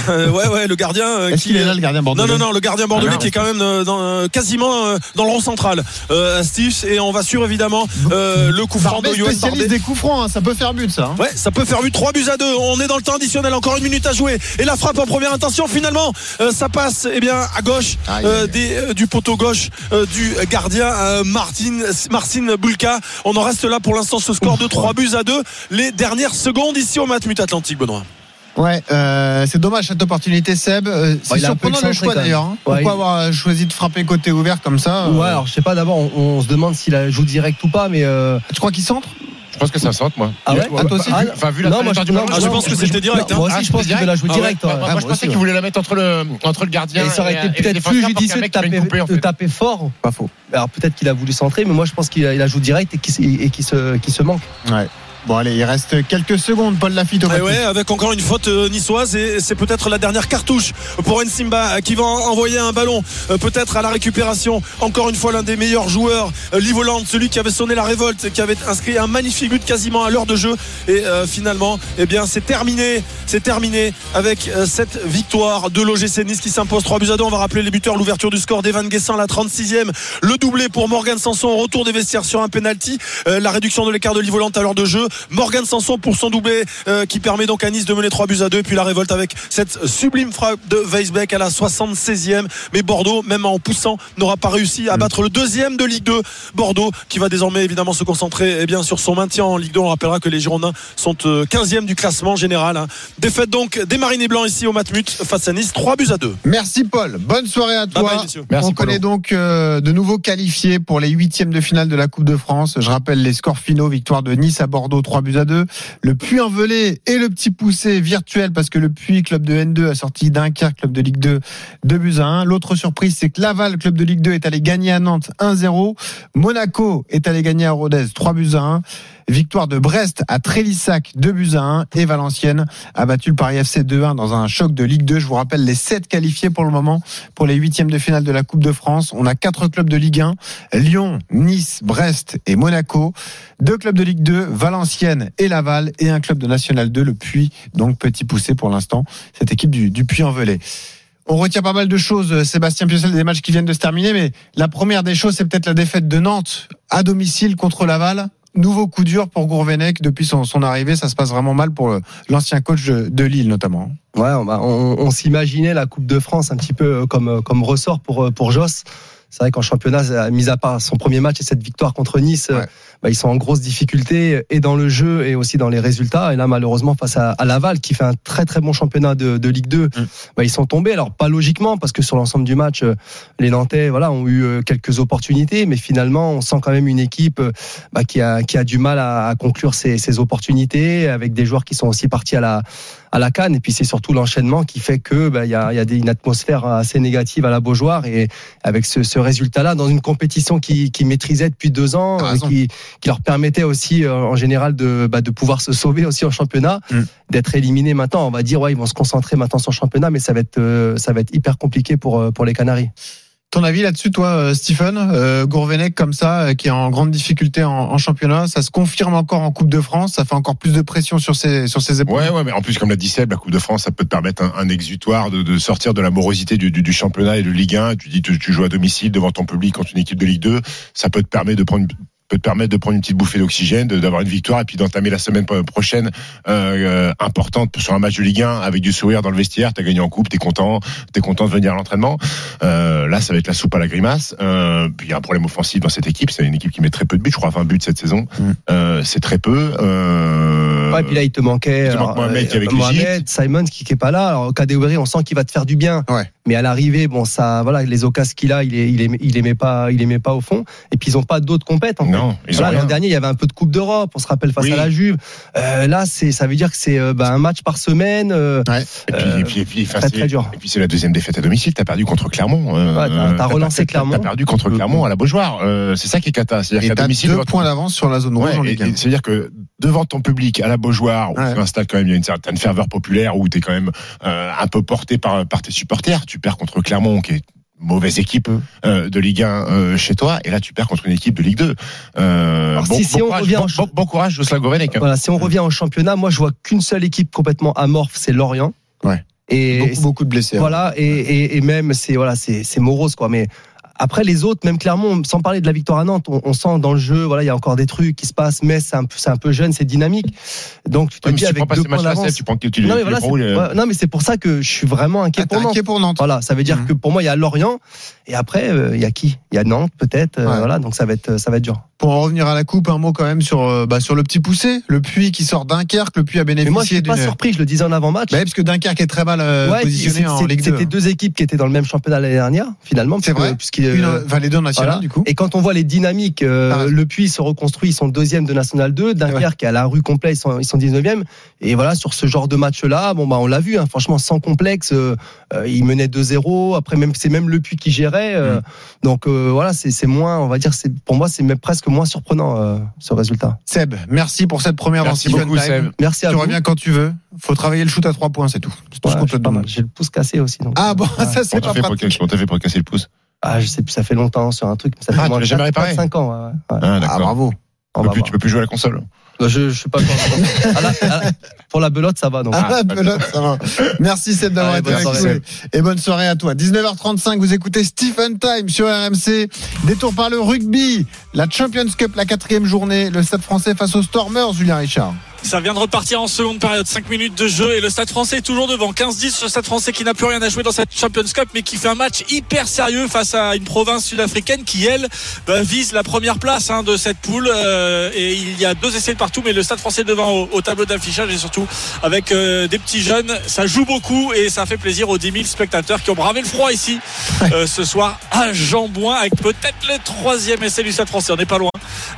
Ouais, ouais, le gardien. euh, Est-ce qui qu'il est là, le gardien bordelais Non, non, non, le gardien bordelais Ah, non, qui est quand même euh, dans, euh, quasiment euh, dans le rond central. Euh, Steve, et on va suivre évidemment euh, le coup franc de spécialiste des coups francs, hein, ça peut faire but ça. hein. Ouais, ça peut faire but 3 buts à 2. On est dans le temps additionnel, encore une minute à jouer. Et la frappe en première intention, finalement, euh, ça passe eh bien à gauche euh, des, euh, du poteau gauche euh, du gardien euh, Martin Marcin Bulka. On en reste là pour l'instant ce score de 3 buts à 2. Les dernières secondes ici au Matmut Atlantique, Benoît. Ouais, euh, c'est dommage cette opportunité, Seb. Euh, c'est Ouais, surprenant le choix d'ailleurs. hein. Ouais, Pourquoi il- avoir euh, choisi de frapper côté ouvert comme ça euh, Ouais, alors je sais pas, d'abord, on, on se demande s'il joue direct ou pas, mais. euh, Tu crois qu'il centre? Je pense que ça saute, moi. Ah ouais Ah, toi aussi Ah, Enfin, vu la non, moi, je- du non, Ah, je pense que c'était direct, hein. Moi Ah, aussi, je pense qu'il veut la jouer Ah ouais. direct. Moi, ouais. moi, Ah, je pensais qu'il voulait la mettre entre le, entre le gardien Et ça aurait été peut-être plus judicieux de taper, couper, en de fait. taper fort. Pas faux. Alors peut-être qu'il a voulu centrer, mais moi je pense qu'il a, il a joué direct et qu'il se, qu'il se manque. Ouais. Bon allez, il reste quelques secondes, Paul Lafitte au Eh ouais, avec encore une faute euh, niçoise et c'est peut-être la dernière cartouche pour Nsimba euh, qui va en- envoyer un ballon euh, peut-être à la récupération. Encore une fois l'un des meilleurs joueurs, Livoland, celui qui avait sonné la révolte, qui avait inscrit un magnifique but quasiment à l'heure de jeu. Et euh, finalement, eh bien c'est terminé, c'est terminé avec euh, cette victoire de l'OGC Nice qui s'impose 3 buts à 2. On va rappeler les buteurs, l'ouverture du score d'Evan Guessant la 36e, le doublé pour Morgan Sanson retour des vestiaires sur un penalty, euh, la réduction de l'écart de Livoland à l'heure de jeu, Morgan Sanson pour son doublé euh, qui permet donc à Nice de mener 3 buts à 2 et puis la révolte avec cette sublime frappe de Weisbeck à la 76e mais Bordeaux même en poussant n'aura pas réussi à battre le deuxième de Ligue 2 Bordeaux qui va désormais évidemment se concentrer eh bien, sur son maintien en Ligue 2 on rappellera que les Girondins sont euh, 15e du classement général hein. défaite donc des Marinés Blancs ici au Matmut face à Nice 3 buts à 2 Merci Paul. Bonne soirée à toi. Bye bye, messieurs. Merci, On connaît donc euh, de nouveaux qualifiés pour les huitièmes de finale de la Coupe de France. Je rappelle les scores finaux victoire de Nice à Bordeaux 3 buts à 2. Le Puy en Velay et le petit poussé virtuel parce que le Puy club de N2 a sorti Dunkerque club de Ligue 2 2 buts à 1. L'autre surprise c'est que Laval club de Ligue 2 est allé gagner à Nantes 1-0. Monaco est allé gagner à Rodez 3 buts à 1. Victoire de Brest à Trélissac 2 buts à 1 et Valenciennes a battu le Paris FC 2-1 dans un choc de Ligue 2. Je vous rappelle les 7 qualifiés pour le moment pour les huitièmes de finale de la Coupe de France. On a quatre clubs de Ligue 1, Lyon, Nice, Brest et Monaco. Deux clubs de Ligue 2, Valenciennes et Laval et un club de National 2, le Puy. Donc petit poussé pour l'instant, cette équipe du, Puy-en-Velay. On retient pas mal de choses, euh, Sébastien Piocel, des matchs qui viennent de se terminer, mais la première des choses, c'est peut-être la défaite de Nantes à domicile contre Laval. Nouveau coup dur pour Gourvenec depuis son, arrivée. Ça se passe vraiment mal pour l'ancien coach de, Lille, notamment. Ouais, on, s'imaginait la Coupe de France un petit peu comme, ressort pour, pour Joss. C'est vrai qu'en championnat, euh, mis à part son premier match et cette victoire contre Nice, euh, Ouais. bah, ils sont en grosse difficulté et dans le jeu et aussi dans les résultats. Et là, malheureusement, face à, à Laval, qui fait un très très bon championnat de, de Ligue 2, bah, ils sont tombés. Alors pas logiquement, parce que sur l'ensemble du match, euh, les Nantais, voilà, ont eu quelques opportunités, mais finalement, on sent quand même une équipe bah, qui a qui a du mal à, à conclure ses, ses opportunités, avec des joueurs qui sont aussi partis à la à la canne. Et puis c'est surtout l'enchaînement qui fait que bah, il y a, il y a des, une atmosphère assez négative à la Beaujoire. Et avec ce, ce résultat-là, dans une compétition qui, qui maîtrisait depuis deux ans, T'as euh, qui, qui leur permettait aussi euh, en général de, bah, de pouvoir se sauver aussi en championnat, Mm. d'être éliminés maintenant. On va dire ouais, ils vont se concentrer maintenant sur le championnat, mais ça va être euh, ça va être hyper compliqué pour euh, pour les Canaries. Ton avis là-dessus, toi, euh, Stephen euh, comme ça, euh, qui est en grande difficulté en, championnat, ça se confirme encore en Coupe de France, ça fait encore plus de pression sur ses sur ses épaules. Ouais, ouais, mais en plus, comme l'a dit Seb, la Coupe de France, ça peut te permettre un, exutoire de, sortir de la morosité du, championnat et de Ligue 1. Tu dis, tu, tu joues à domicile devant ton public contre une équipe de Ligue 2. Ça peut te permettre de prendre peut te permettre de prendre une petite bouffée d'oxygène, de- d'avoir une victoire et puis d'entamer la semaine prochaine euh, euh, importante sur un match de Ligue 1 avec du sourire dans le vestiaire. T'as gagné en coupe, t'es content, t'es content de venir à l'entraînement. Euh, là, ça va être la soupe à la grimace. Euh, puis il y a un problème offensif dans cette équipe. C'est une équipe qui met très peu de buts, je crois 20 buts cette saison. Euh, c'est très peu. Euh, Ouais, et puis là, il te manquait il te manque alors, Mohamed qui est avec Mohamed. Simons qui qui est pas là. Alors Kadewere, on sent qu'il va te faire du bien. Ouais. Mais à l'arrivée, bon, ça, voilà, les occasions qu'il a, il, est, il, aimait, il aimait pas, il aimait pas au fond. Et puis ils ont pas d'autres compètes. En fait. Non, Voilà. L'an dernier, il y avait un peu de Coupe d'Europe. On se rappelle face Oui. à la Juve. Euh, là, c'est, ça veut dire que c'est euh, bah, un match par semaine. euh, Ouais. Et puis, et puis, et puis, enfin, très, c'est- très dur. Et puis c'est la deuxième défaite à domicile. T'as perdu contre Clermont. euh, Ouais, t'as- t'as relancé t'as- Clermont. T'as perdu contre Clermont à la Beaujoire. Euh, c'est ça qui est cata. C'est-à-dire Et qu'à domicile. deux points d'avance sur la zone rouge Ouais, en et- Ligue et 1. C'est-à-dire que devant ton public à la Beaujoire, où un stade quand même, il y a une certaine ferveur populaire, où t'es quand même euh, un peu porté par, par tes supporters. Tu perds contre Clermont, qui est une mauvaise équipe euh, de Ligue 1 euh, chez toi, et là tu perds contre une équipe de Ligue 2. Euh, bon, si- si bon on courage, revient bon, courage, hein. Voilà, si on revient au championnat, moi je vois qu'une seule équipe complètement amorphe, c'est Lorient. Ouais. Et Beaucoup, beaucoup de blessés. hein. voilà, et, et, et même c'est voilà, c'est c'est morose quoi. Mais après les autres, même Clermont, sans parler de la victoire à Nantes, on, on sent dans le jeu, voilà, il y a encore des trucs qui se passent, mais c'est un, peu- c'est un peu jeune, c'est dynamique. Donc tu te Même dis si tu avec prends pas deux ces points d'avance. Tu prends que tu Non mais tu voilà, prends ouais, non mais c'est pour ça que je suis vraiment inquiet Ah, pour t'es Nantes. inquiet pour Nantes. Voilà, ça veut dire Mhm. que pour moi il y a Lorient et après euh, il y a qui? Il y a Nantes peut-être, euh, Ouais. voilà, donc ça va être ça va être dur. Pour en revenir à la coupe, un mot quand même sur, euh, bah, sur le petit poussé, le puits qui sort Dunkerque, le puits a Mais bénéficié moi je suis pas surpris, je le disais en avant-match. Bah oui, parce que Dunkerque est très mal euh, Ouais, positionné en Ligue 2. C'était deux équipes qui étaient dans le même championnat l'année dernière, finalement. C'est puisque- Une, euh, enfin, les deux nationales, voilà. du coup. Et quand on voit les dynamiques, euh, Ah ouais. le Puy se reconstruit, ils sont deuxième de National 2, Dunkerque est à la rue complète, ils sont, ils sont 19e. Et voilà, sur ce genre de match-là, bon, bah, on l'a vu, hein, franchement, sans complexe, euh, euh, ils menaient 2-0. Après, même, c'est même le Puy qui gérait. euh, Donc, euh, voilà, c'est c'est moins, on va dire, c'est pour moi, c'est même presque moins surprenant, euh, ce résultat. Seb, merci pour cette première Merci beaucoup. Seb. Merci à Tu vous. reviens quand tu veux. Faut travailler le shoot à trois points, c'est tout. C'est tout Ouais, ce qu'on je te suis pas mal. demande. J'ai le pouce cassé aussi. Donc, Ah bon, Ouais. ça c'est pas pour, pratique. comment t'as fait pour casser le pouce Ah, je sais plus, ça fait longtemps sur un truc. Ça fait Ah, moins jamais réparé 4-5 ans. ouais, ouais. Ah, Ah d'accord. bravo. On tu, peux plus, tu peux plus jouer à la console. Bah, Je, je suis pas. À la- à la- pour la belote, ça va. Donc. Ah, la belote, ça va. Merci Seb d'avoir été bonne avec nous. Et bonne soirée à toi. 19h35, vous écoutez Stephen Time sur RMC. Détour par le rugby. La Champions Cup, la quatrième journée. Le Stade français face aux Stormers, Julien Richard. Ça vient de repartir en seconde période, 5 minutes de jeu et le Stade français est toujours devant. 15-10, le Stade français qui n'a plus rien à jouer dans cette Champions Cup mais qui fait un match hyper sérieux face à une province sud-africaine qui, elle, bah, vise la première place hein, de cette poule. Euh, et il y a deux essais de partout mais le Stade français devant au, au tableau d'affichage et surtout avec euh, des petits jeunes. Ça joue beaucoup et ça fait plaisir aux 10 000 spectateurs qui ont bravé le froid ici euh, ce soir à Jambouin avec peut-être le troisième essai du Stade français. On n'est pas loin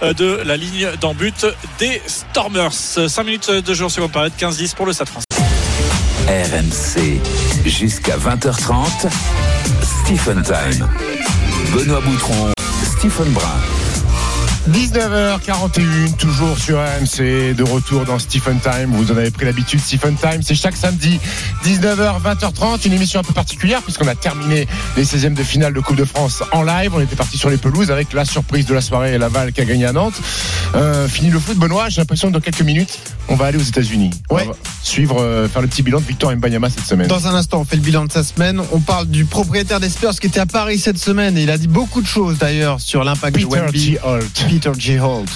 euh, de la ligne d'en but des Stormers. 5 minutes de jeu en seconde période, 15-10 pour le Stade français. RMC jusqu'à 20h30. Stephen Time. Benoît Boutron, Stephen Brun. 19h41, toujours sur RMC, de retour dans Stephen Time. Vous en avez pris l'habitude, Stephen Time, c'est chaque samedi, 19h, 20h30, une émission un peu particulière puisqu'on a terminé les 16e de finale de Coupe de France en live. On était parti sur les pelouses avec la surprise de la soirée, Laval qui a gagné à Nantes. Euh, fini le foot, Benoît, j'ai l'impression que dans quelques minutes, on va aller aux États-Unis. On Ouais. va suivre, euh, faire le petit bilan de Victor Mbanyama cette semaine. Dans un instant, on fait le bilan de sa semaine. On parle du propriétaire des Spurs qui était à Paris cette semaine et il a dit beaucoup de choses d'ailleurs sur l'impact de Wemby. Peter G. Holt,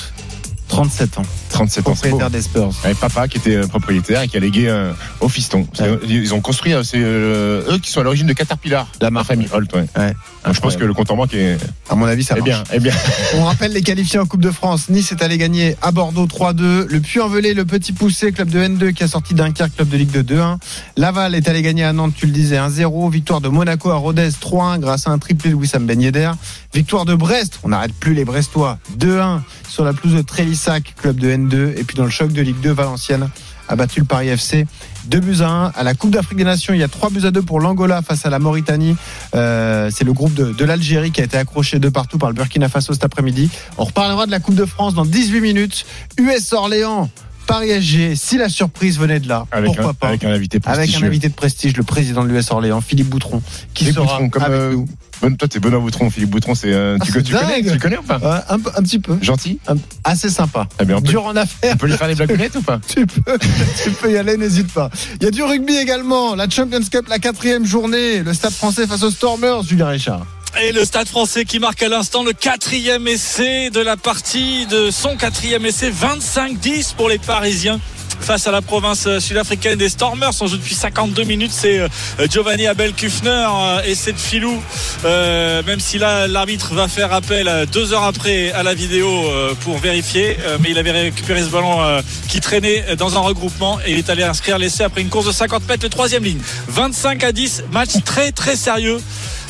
37 ans, 37 ans. propriétaire des Spurs. Avec papa qui était euh, propriétaire et qui a légué euh, au fiston. Ils ont construit, euh, c'est euh, eux qui sont à l'origine de Caterpillar, La ma famille Holt. Ouais. Ouais. Je pense que le compte en banque est, À mon avis, ça marche. bien, est bien. On rappelle les qualifiés en Coupe de France. Nice est allé gagner à Bordeaux 3-2. Le Puy-en-Velay, le Petit Poussé, club de N2 qui a sorti Dunkerque, club de Ligue de 2-1. Laval est allé gagner à Nantes, tu le disais, 1-0. Victoire de Monaco à Rodez 3-1 grâce à un triplé de Wissam Ben Yedder. Victoire de Brest, on n'arrête plus les Brestois, 2-1 sur la pelouse de Trélissac, club de N2. Et puis dans le choc de Ligue 2, Valenciennes a battu le Paris FC 2 buts à 1. À la Coupe d'Afrique des Nations, il y a 3 buts à 2 pour l'Angola face à la Mauritanie. Euh, c'est le groupe de, de l'Algérie qui a été accroché de partout par le Burkina Faso cet après-midi. On reparlera de la Coupe de France dans 18 minutes. US Orléans, Paris SG, si la surprise venait de là, Avec pourquoi un, pas avec un invité Avec un invité de prestige, le président de l'US Orléans, Philippe Boutron, qui Philippe sera Boutron, comme, avec euh, nous. Bon, toi, t'es Benoît Boutron, Philippe Boutron, c'est euh, Ah, tu, connais, tu connais ou pas Ouais, un, peu- un petit peu. Gentil. Un- assez sympa. Eh bien, on peut, Dur en affaires. on peut lui faire des blagounettes ou pas Tu peux, tu peux y aller, n'hésite pas. Il y a du rugby également. La Champions Cup, la quatrième journée. Le Stade français face aux Stormers, Julien Richard. Et le Stade français qui marque à l'instant le quatrième essai de la partie, de son quatrième essai, 25-10 pour les Parisiens. Face à la province sud-africaine des Stormers, on joue depuis 52 minutes. C'est euh, Giovanni Abel Kufner euh, et c'est de filou. Euh, même si là l'arbitre va faire appel euh, deux heures après à la vidéo euh, pour vérifier, euh, mais il avait récupéré ce ballon euh, qui traînait dans un regroupement et il est allé inscrire l'essai après une course de 50 mètres, le troisième ligne. 25 à 10, match très très sérieux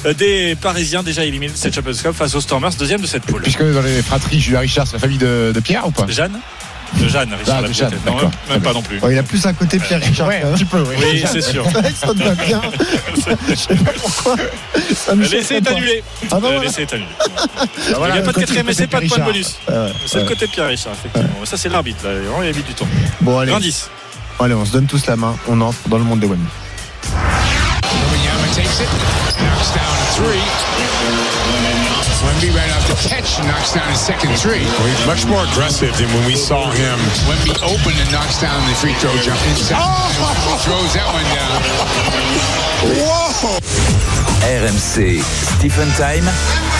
euh, des Parisiens déjà éliminés de cette Champions Cup face aux Stormers, deuxième de cette poule. Puisque dans les fratries, Julien Richard, c'est la famille de, de Pierre ou pas? Jeanne De Jeanne, Richard Ah, de Jeanne. Non, même pas non plus. Oh, il a plus un côté Pierre Richard. Ouais, un petit peu, oui. Oui, c'est sûr. Ça te va bien. Je sais pas pourquoi. Ça me L'essai est annulé. Ah bah Euh, voilà. L'essai est annulé. voilà, il n'y a pas de côté- quatrième essai, pas de point de bonus. C'est le côté Pierre Richard, effectivement. Ça, c'est l'arbitre. Là. Il a mis du temps. Bon, allez. 20 Allez, on se donne tous la main. On entre dans le monde des web. Wemby right off the catch knocks down his second three. Well, he's much more aggressive than when we saw him. Wemby open and knocks down the free throw jump inside. Oh! Throws that one down. Whoa! RMC, Stephen Time.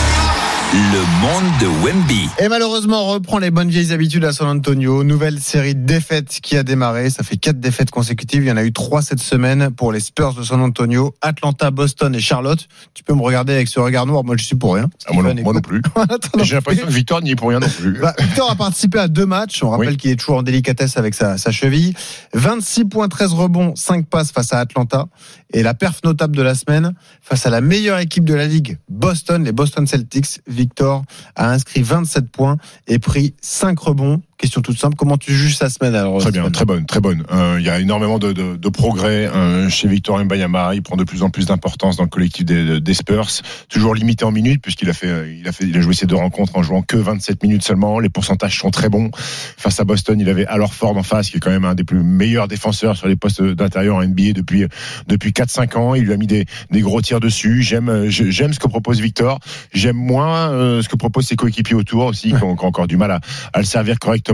Le monde de Wemby. Et malheureusement, on reprend les bonnes vieilles habitudes à San Antonio. Nouvelle série de défaites qui a démarré. Ça fait quatre défaites consécutives. Il y en a eu trois cette semaine pour les Spurs de San Antonio, Atlanta, Boston et Charlotte. Tu peux me regarder avec ce regard noir. Moi, je suis pour rien. Ah, moi, non, moi non plus. J'ai l'impression que Victor n'y est pour rien non plus. Bah, Victor a participé à deux matchs. On rappelle Oui. qu'il est toujours en délicatesse avec sa, sa cheville. 26 points, 13 rebonds, 5 passes face à Atlanta. Et la perf notable de la semaine, face à la meilleure équipe de la ligue, Boston, les Boston Celtics. Victor a inscrit 27 points et pris 5 rebonds. Question toute simple. Comment tu juges sa semaine alors Très bien, très bonne, très bonne. Euh, Il y a énormément de, de, de progrès euh, chez Victor Mbayama. Il prend de plus en plus d'importance dans le collectif des, des Spurs. Toujours limité en minutes puisqu'il a fait, il a fait, il a joué ses deux rencontres en jouant que 27 minutes seulement. Les pourcentages sont très bons. Face à Boston, il avait alors Ford en face, qui est quand même un des plus meilleurs défenseurs sur les postes d'intérieur en NBA depuis depuis 4-5 ans. Il lui a mis des, des gros tirs dessus. J'aime, j'aime ce que propose Victor. J'aime moins euh, ce que proposent ses coéquipiers autour aussi, qui ont, qui ont encore du mal à, à le servir correctement.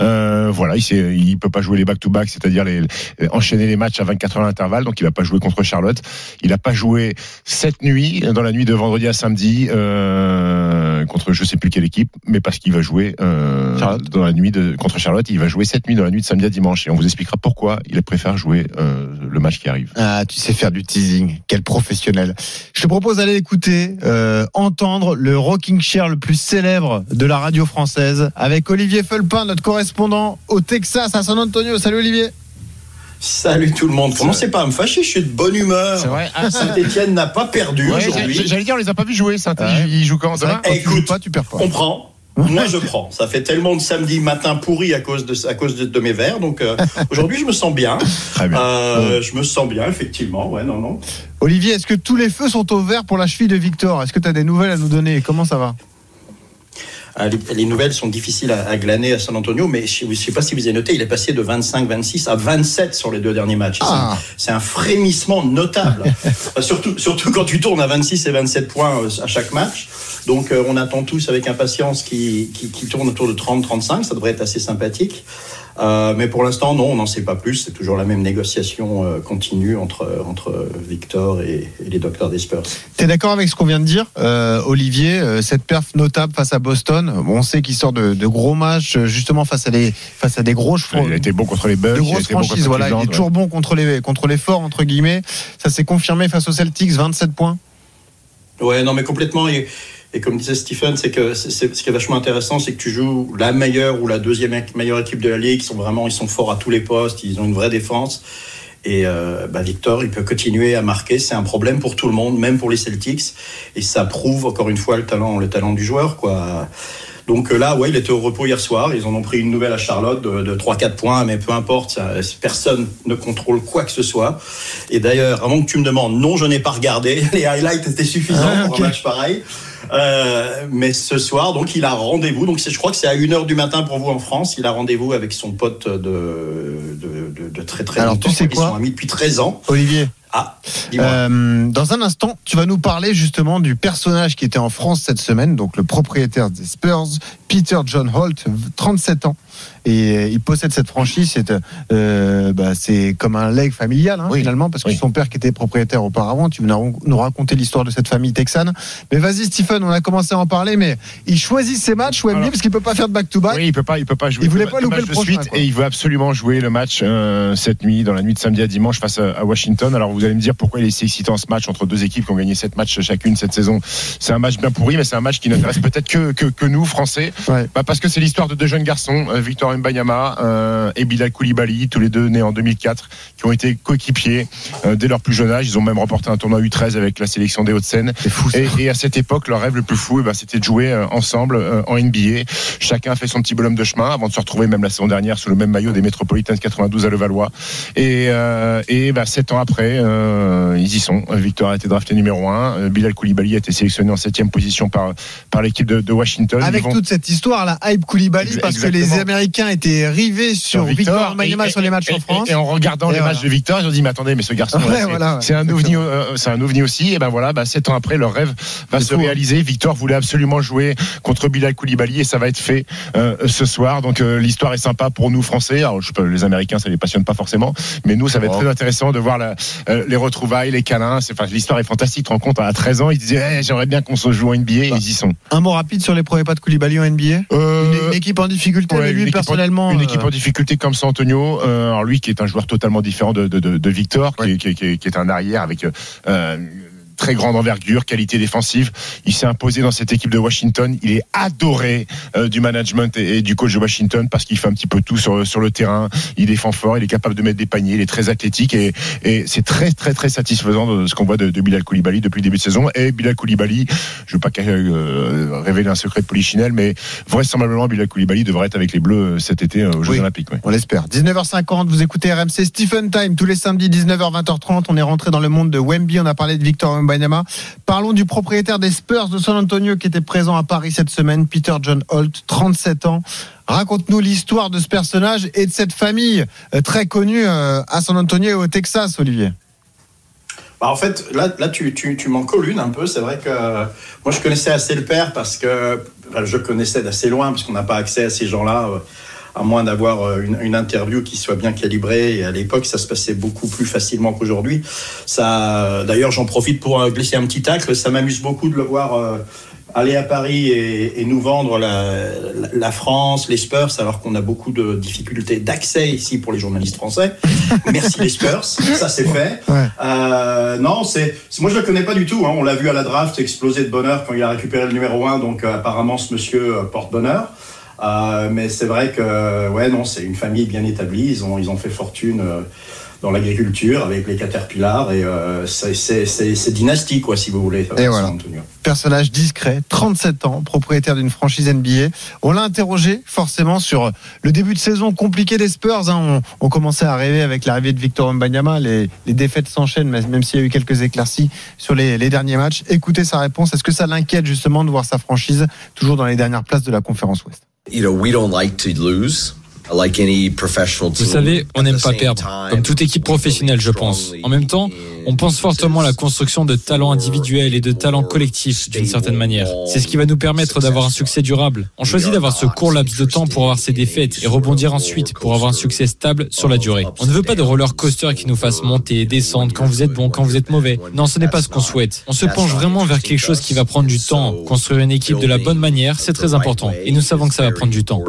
Euh, voilà, il, sait, il peut pas jouer les back-to-back, c'est-à-dire les, les- enchaîner les matchs à 24 heures d'intervalle, donc il va pas jouer contre Charlotte. Il a pas joué cette nuit, dans la nuit de vendredi à samedi, euh, contre je sais plus quelle équipe, mais parce qu'il va jouer euh, dans la nuit de, contre Charlotte, il va jouer cette nuit dans la nuit de samedi à dimanche, et on vous expliquera pourquoi il préfère jouer euh, le match qui arrive. Ah, tu sais faire du teasing. Quel professionnel. Je te propose d'aller écouter, euh, entendre le rocking chair le plus célèbre de la radio française avec Olivier Felpin, notre correspondant au Texas, à San Antonio. Salut Olivier. Salut tout le monde. Commencez pas à me fâcher, je suis de bonne humeur. Ah, Saint-Etienne n'a pas perdu Ouais, aujourd'hui. j'ai- J'allais dire, on les a pas vus jouer, saint Ils jouent quand demain écoute, tu perds pas. on prend. Moi, je prends. Ça fait tellement de samedi matin pourri à cause de, à cause de, de mes verres. Donc, euh, aujourd'hui, je me sens bien. Très bien. Euh, Je me sens bien, effectivement. Ouais, non, non. Olivier, est-ce que tous les feux sont au vert pour la cheville de Victor? Est-ce que tu as des nouvelles à nous donner? Comment ça va? Les, les nouvelles sont difficiles à, à glaner à San Antonio, mais je ne sais pas si vous avez noté, il est passé de 25-26 à 27 sur les deux derniers matchs. C'est Ah. un- C'est un, frémissement notable. Surtout, surtout quand tu tournes à 26 et 27 points euh, à chaque match. Donc euh, on attend tous avec impatience qui, qui, qui tourne autour de 30-35. Ça devrait être assez sympathique. Euh, mais pour l'instant, non, on n'en sait pas plus. C'est toujours la même négociation euh, continue entre, entre Victor et, et les docteurs des Spurs. Tu es d'accord avec ce qu'on vient de dire, euh, Olivier euh, Cette perf notable face à Boston, bon, on sait qu'il sort de, de gros matchs, justement face à des, face à des gros chevaux. Il a été bon contre les Bucks. de grosses bon franchises, voilà. Il est ouais. toujours bon contre les, contre les forts, entre guillemets. Ça s'est confirmé face aux Celtics, 27 points. Ouais, non, mais complètement. Et comme disait Stephen, c'est que c'est- c'est- ce qui est vachement intéressant, c'est que tu joues la meilleure ou la deuxième meilleure équipe de la ligue. Ils sont vraiment, ils sont forts à tous les postes. Ils ont une vraie défense. Et euh, bah, Victor, il peut continuer à marquer. C'est un problème pour tout le monde, même pour les Celtics. Et ça prouve encore une fois le talent, le talent du joueur, quoi. Donc euh, là, ouais, il était au repos hier soir. Ils en ont pris une nouvelle à Charlotte de, de 3-4 points, mais peu importe, ça, personne ne contrôle quoi que ce soit. Et d'ailleurs, avant que tu me demandes, non, je n'ai pas regardé. Les highlights étaient suffisants Ah, pour un match pareil. Euh, mais ce soir, donc, il a rendez-vous. Donc, je crois que c'est à 1h du matin pour vous en France. Il a rendez-vous avec son pote de, de, de, de très très Alors, longtemps. tu sais Ils quoi sont amis depuis 13 ans. Olivier Ah. Euh, dans un instant, tu vas nous parler justement du personnage qui était en France cette semaine, donc le propriétaire des Spurs, Peter John Holt, 37 ans. Et euh, il possède cette franchise. C'est euh, bah, c'est comme un leg familial, hein, finalement, parce que son père qui était propriétaire auparavant. Tu vas nous raconter l'histoire de cette famille texane. Mais vas-y, Stephen, on a commencé à en parler, mais il choisit ses matchs, Wembley, Alors- parce qu'il peut pas faire de back-to-back. Oui, il peut pas, il peut pas jouer. Il voulait pas louper le prochain, suite quoi. et il veut absolument jouer le match euh, cette nuit, dans la nuit de samedi à dimanche face à, à Washington. Alors vous allez me dire pourquoi il est si excitant ce match entre deux équipes qui ont gagné sept matchs chacune cette saison. C'est un match bien pourri, mais c'est un match qui n'intéresse peut-être que, que, que nous Français. Bah, parce que c'est l'histoire de deux jeunes garçons, euh, Victor Mbanyama euh, et Bilal Koulibaly, tous les deux nés en 2004, qui ont été coéquipiers euh, dès leur plus jeune âge. Ils ont même remporté un tournoi U13 avec la sélection des Hauts-de-Seine. Et, et à cette époque, leur rêve le plus fou, eh ben, c'était de jouer euh, ensemble en NBA. Chacun a fait son petit bonhomme de chemin avant de se retrouver même la saison dernière sous le même maillot des Metropolitans 92 à Levallois. Et, et bah, sept ans après, ils y sont. Victor a été drafté numéro un. Euh, Bilal Koulibaly a été sélectionné en septième position par, par l'équipe de, de Washington. Avec Ils vont- toute cette histoire, la hype Koulibaly, parce que les. Américains étaient rivés sur Victor et- sur les matchs et- en France. Et, en regardant Et les voilà. matchs de Victor, ils ont dit mais attendez, mais ce garçon, Ouais, c'est voilà, ouais. c'est un ovni, euh, c'est un ovni aussi. Et ben voilà, bah, sept ans après, leur rêve va se fou, hein. réaliser. Victor voulait absolument jouer contre Bilal Koulibaly et ça va être fait euh, ce soir. Donc euh, l'histoire est sympa pour nous Français. Alors je peux, les Américains, ça les passionne pas forcément, mais nous, ça va être Oh. très intéressant de voir la- euh, les retrouvailles, les câlins. Enfin, l'histoire est fantastique. Tu te rends compte, à 13 ans, ils disaient Eh, j'aimerais bien qu'on se joue en NBA. et ils y sont. Un mot rapide sur les premiers pas de Koulibaly en NBA. Euh, Une, une équipe en difficulté, Ouais, mais une lui en- personnellement. une euh, équipe en difficulté comme San Antonio. Euh, alors lui qui est un joueur totalement différent de, de, de, de Victor, qui, est, qui, est, qui est- qui est un arrière avec très grande envergure, qualité défensive. Il s'est imposé dans cette équipe de Washington. Il est adoré euh, du management et, et du coach de Washington parce qu'il fait un petit peu tout sur, sur le terrain. Il défend fort, il est capable de mettre des paniers, il est très athlétique et, et c'est très très très satisfaisant de ce qu'on voit de, de Bilal Koulibaly depuis le début de saison. Et Bilal Koulibaly, je veux pas euh, révéler un secret de Polichinelle, mais vraisemblablement Bilal Koulibaly devrait être avec les Bleus euh, cet été aux Jeux Oui. Olympiques. On l'espère. 19h50, vous écoutez RMC Stephen Time tous les samedis 19h 20h30. On est rentré dans le monde de Wemby. On a parlé de Victor Parlons du propriétaire des Spurs de San Antonio qui était présent à Paris cette semaine, Peter John Holt, 37 ans. Raconte-nous l'histoire de ce personnage et de cette famille euh, très connue euh, à San Antonio et au Texas, Olivier. Bah, en fait, là, là tu, tu, tu m'en un peu. C'est vrai que euh, moi, je connaissais assez le père parce que je connaissais d'assez loin parce qu'on n'a pas accès à ces gens-là. À moins d'avoir euh, une, une interview qui soit bien calibrée. Et à l'époque, ça se passait beaucoup plus facilement qu'aujourd'hui. Ça, d'ailleurs, j'en profite pour euh, glisser un petit tacle. Ça m'amuse beaucoup de le voir euh, aller à Paris et, et nous vendre la, la- la France, les Spurs, alors qu'on a beaucoup de difficultés d'accès ici pour les journalistes français. Merci les Spurs, ça c'est fait. Euh, non, c'est c'est- moi je le connais pas du tout. hein. On l'a vu à la draft exploser de bonheur quand il a récupéré le numéro 1 Donc euh, apparemment ce monsieur euh, porte bonheur. Euh, mais c'est vrai que ouais non, c'est une famille bien établie. Ils ont ils ont fait fortune. euh, dans l'agriculture avec les Caterpillar et euh, c'est- dynastique quoi si vous voulez. Et San voilà. Antonio. Personnage discret, 37 ans, propriétaire d'une franchise NBA. On l'a interrogé forcément sur le début de saison compliqué des Spurs. hein. On, on commençait à rêver avec l'arrivée de Victor Wembanyama. Les, les défaites s'enchaînent, même s'il y a eu quelques éclaircies sur les, les derniers matchs. Écoutez sa réponse. Est-ce que ça l'inquiète justement de voir sa franchise toujours dans les dernières places de la conférence Ouest? You know, we don't like to lose. Like any professional Vous savez, on n'aime pas perdre, time, comme toute équipe professionnelle, je pense. En même temps, on pense fortement à la construction de talents individuels et de talents collectifs, d'une certaine manière. C'est ce qui va nous permettre d'avoir un succès durable. On choisit d'avoir ce court laps de temps pour avoir ces défaites et rebondir ensuite pour avoir un succès stable sur la durée. On ne veut pas de roller coaster qui nous fasse monter, descendre quand vous êtes bon, quand vous êtes mauvais. Non, ce n'est pas ce qu'on souhaite. On se penche vraiment vers quelque chose qui va prendre du temps. Construire une équipe de la bonne manière, c'est très important. Et nous savons que ça va prendre du temps.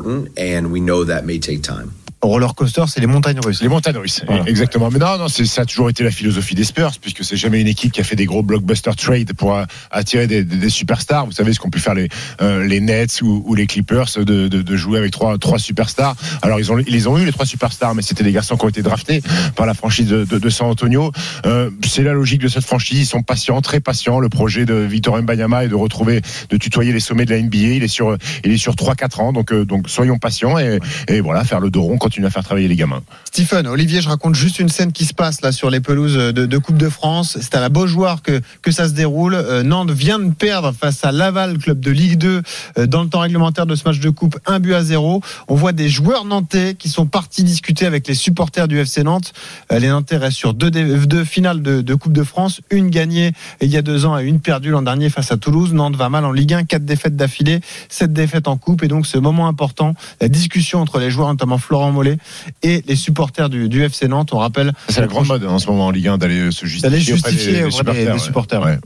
take time. Roller coaster, c'est les montagnes russes. Les montagnes russes, exactement. Mais non, non, c'est- ça a toujours été la philosophie des Spurs, puisque c'est jamais une équipe qui a fait des gros blockbuster trades pour attirer des, des- des superstars. Vous savez ce qu'ont pu faire les, euh, les Nets ou, ou les Clippers de, de, de jouer avec trois, trois superstars. Alors ils ont, ils les ont eu les trois superstars, mais c'était des garçons qui ont été draftés par la franchise de, de, de San Antonio. Euh, c'est la logique de cette franchise. Ils sont patients, très patients. Le projet de Victor Mbanyama est de retrouver, de tutoyer les sommets de la NBA. Il est sur, il est sur 3-4 ans, donc, euh, donc soyons patients et, et voilà, faire le dos rond, à faire travailler les gamins. Stephen, Olivier, je raconte juste une scène qui se passe là sur les pelouses de, Coupe de France. C'est à la Beaujoire que, que ça se déroule. Euh, Nantes vient de perdre face à Laval, club de Ligue 2, euh, dans le temps réglementaire de ce match de Coupe, un but à zéro. On voit des joueurs nantais qui sont partis discuter avec les supporters du FC Nantes. Euh, les Nantais restent sur deux, deux finales de, de Coupe de France, une gagnée il y a deux ans et une perdue l'an dernier face à Toulouse. Nantes va mal en Ligue 1, quatre défaites d'affilée, sept défaites en Coupe. Et donc ce moment important, la discussion entre les joueurs, notamment Florent Mollet, et les supporters du, du FC Nantes. On rappelle. C'est la grande mode hein, en ce moment en Ligue 1 d'aller se justifier, justifier auprès des- supporters. Ouais.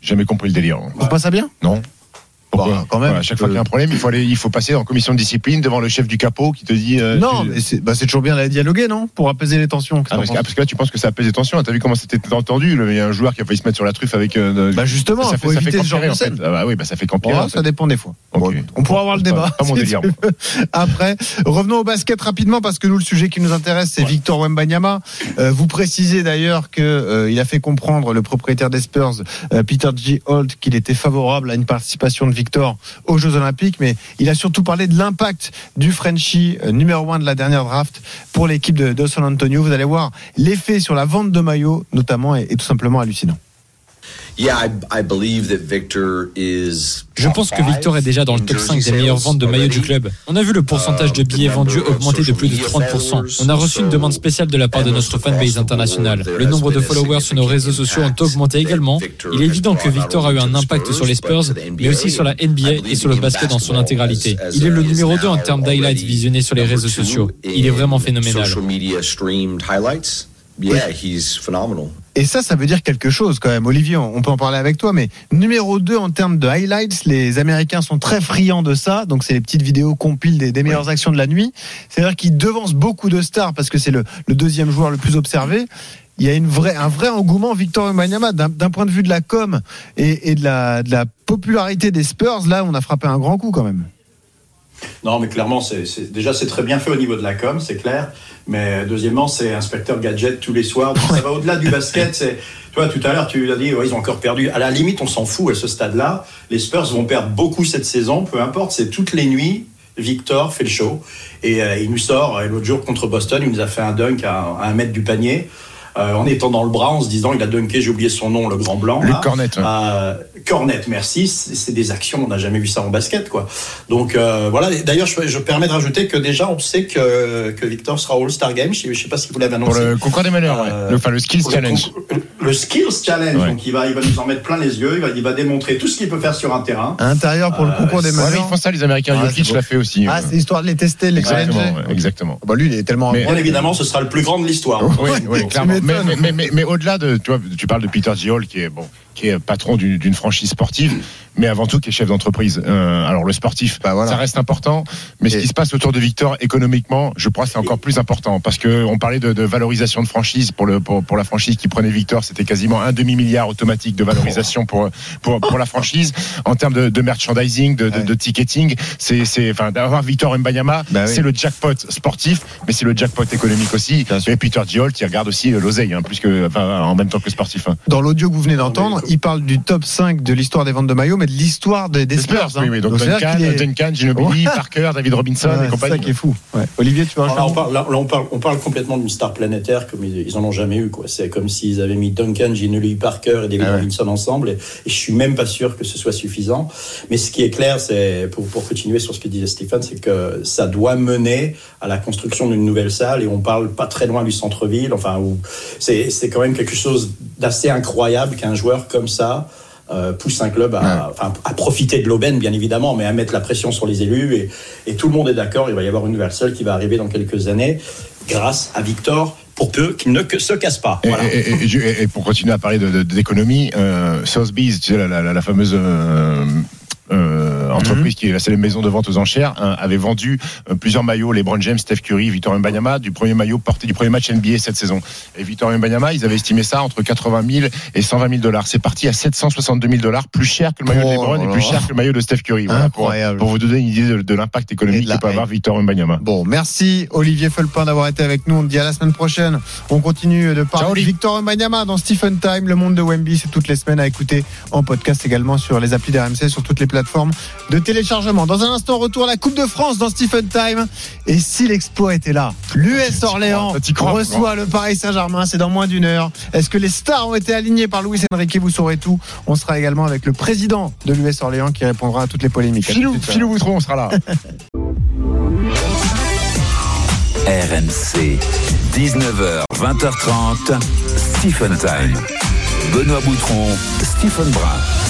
Jamais compris le délire. C'est pas ça bien? Non. Pourquoi Bah, quand même. Voilà, chaque fois qu'il y a un problème, il faut aller, il faut passer en commission de discipline devant le chef du capot qui te dit. euh, Non, tu- mais c'est bah, c'est toujours bien d'aller dialoguer, non? Pour apaiser les tensions. Ah, parce, que, ah, parce que là, tu penses que ça apaise les tensions. T'as vu comment c'était entendu Il y a un joueur qui a failli se mettre sur la truffe avec. euh, Bah, justement, ça faut fait, ça éviter fait ce genre qu'empirer, de en fait. scène. Ah bah oui, bah ça fait. Oh, ça dépend des fois. On pourra avoir le pas- débat. Pas mon délire. Après, revenons au basket rapidement parce que nous, le sujet qui nous intéresse, c'est Victor Wembanyama. Euh, vous précisez d'ailleurs que euh, il a fait comprendre le propriétaire des Spurs, euh, Peter G. Holt, qu'il était favorable à une participation de Victor aux Jeux Olympiques, mais il a surtout parlé de l'impact du Frenchie euh, numéro 1 de la dernière draft pour l'équipe de, San Antonio. Vous allez voir l'effet sur la vente de maillots, notamment, est tout simplement hallucinant. Je pense que Victor est déjà dans le top 5 des meilleures ventes de maillots du club. On a vu le pourcentage de billets vendus augmenter de plus de 30%. On a reçu une demande spéciale de la part de notre fanbase internationale. Le nombre de followers sur nos réseaux sociaux ont augmenté également. Il est évident que Victor a eu un impact sur les Spurs, mais aussi sur la NBA et sur le basket dans son intégralité. Il est le numéro 2 en termes d'highlights visionnés sur les réseaux sociaux. Il est vraiment phénoménal. Et ça, ça veut dire quelque chose quand même. Olivier, on peut en parler avec toi, mais numéro 2 en termes de highlights, les Américains sont très friands de ça. Donc, c'est les petites vidéos compiles des, des meilleures actions de la nuit. C'est-à-dire qu'ils devancent beaucoup de stars parce que c'est le, le deuxième joueur le plus observé il y a une vraie, un vrai engouement Victor Wembanyama d'un point de vue de la com et, et de, la, de la popularité des Spurs. Là, on a frappé un grand coup quand même. Non, mais clairement, déjà c'est très bien fait au niveau de la com, c'est clair. Mais deuxièmement, c'est inspecteur gadget tous les soirs. Ça va au-delà du basket. C'est, tu vois, tout à l'heure, tu as dit, ouais, ils ont encore perdu. À la limite, on s'en fout à ce stade-là. Les Spurs vont perdre beaucoup cette saison, peu importe. C'est toutes les nuits. Victor fait le show et euh, il nous sort. Et l'autre jour contre Boston, il nous a fait un dunk à un mètre du panier. Euh, en étant dans le bras, en se disant il a dunké, j'ai oublié son nom, le grand blanc. Luc. Cornette, ouais. Euh, Cornette, merci. C'est des actions, on n'a jamais vu ça en basket, quoi. Donc euh, voilà. D'ailleurs, je, je permets de rajouter que déjà, on sait que, que Victor sera All-Star Game. Je ne sais pas si vous l'avez Pour annoncé. le concours des meneurs, ouais. Euh, le, enfin, le Skills pour le Challenge. Le, Skills Challenge. Ouais. Donc il va, il va nous en mettre plein les yeux. Il va, il va démontrer tout ce qu'il peut faire sur un terrain. À l'intérieur pour le Euh, concours des Ouais, mais meneurs. ils font ça, les Américains. Ah, Jokic l'a fait aussi. Ah, c'est histoire de les tester, les exactement. ouais, exactement. Bah, lui, il est tellement. Mais- Bien évidemment, ce sera le plus grand de l'histoire. Oui, oui, clairement. Mais, mais, mais, mais- mais au-delà de, tu vois, tu parles de Peter Giol qui est bon, qui est patron d'une franchise sportive, mais avant tout qui est chef d'entreprise. Euh, alors le sportif, Bah, voilà. ça reste important, mais ce qui se passe autour de Victor économiquement, je crois, c'est encore plus important parce que on parlait de, de valorisation de franchise pour le pour, pour la franchise qui prenait Victor, c'était quasiment un demi milliard automatique de valorisation pour pour pour la franchise en termes de, de merchandising, de, de, Ouais. de ticketing. C'est c'est enfin d'avoir Victor Mbanyama, Bah oui. c'est le jackpot sportif, mais c'est le jackpot économique aussi. Et Peter Giol qui regarde aussi l'oseille, hein, plus que enfin, en même temps que sportif. hein. Dans l'audio que vous venez d'entendre, il parle du top 5 de l'histoire des ventes de maillots, mais de l'histoire des, des Spurs. hein. oui, oui. Donc, Donc, Duncan, est- Duncan, Ginobili, Parker, David Robinson Ouais, et c'est ça compagnie. qui est fou. Ouais. Olivier, tu vois Alors là, on parle, là, là, on parle, on parle complètement d'une star planétaire comme ils, ils en ont jamais eu. quoi. C'est comme s'ils avaient mis Duncan, Ginobili, Parker et David Ah ouais. Robinson ensemble. Et, et je suis même pas sûr que ce soit suffisant. Mais ce qui est clair, c'est pour, pour continuer sur ce que disait Stéphane, c'est que ça doit mener à la construction d'une nouvelle salle. Et on parle pas très loin du centre-ville. Enfin, c'est quand même quelque chose d'assez incroyable qu'un joueur comme ça. euh, pousse un club à, profiter de l'aubaine, bien évidemment, mais à mettre la pression sur les élus. Et, et tout le monde est d'accord, il va y avoir une nouvelle salle qui va arriver dans quelques années, grâce à Victor, pour peu qu'il ne se casse pas. Et, Voilà. et- et- et je- et- et pour continuer à parler de- de- d'économie, euh, Sotheby's, tu sais, la, la- la fameuse euh, euh, entreprise qui est la maison de vente aux enchères, hein, avait vendu euh, plusieurs maillots, LeBron James, Steph Curry, Victor Mbanyama, du premier maillot porté du premier match NBA cette saison. Et Victor Mbanyama, ils avaient estimé ça entre 80 000 et 120 000 dollars. C'est parti à 762 000 dollars, plus cher que le maillot de Oh LeBron là et plus cher que le maillot de Steph Curry. Voilà, pour, pour vous donner une idée de, de l'impact économique de que peut avoir. Victor Mbanyama. Bon, merci Olivier Felpin d'avoir été avec nous. On te dit à la semaine prochaine. On continue de parler Ciao, de. Victor Wembanyama dans Stephen Time, le monde de Wemby. C'est toutes les semaines à écouter en podcast également sur les applis d'RMC, sur toutes les plateformes de téléchargement. Dans un instant, retour à la Coupe de France dans Stephen Time. Et si l'exploit était là, l'US Orléans T'y crois, reçoit le Paris Saint-Germain. C'est dans moins d'une heure. Est-ce que les stars ont été alignées par Luis Enrique Vous saurez tout. On sera également avec le président de l'US Orléans qui répondra à toutes les polémiques. Suite. Philou Boutron, on sera là. RMC, 19h, 20h30, Stephen Time. Benoît Boutron, Stephen Brun.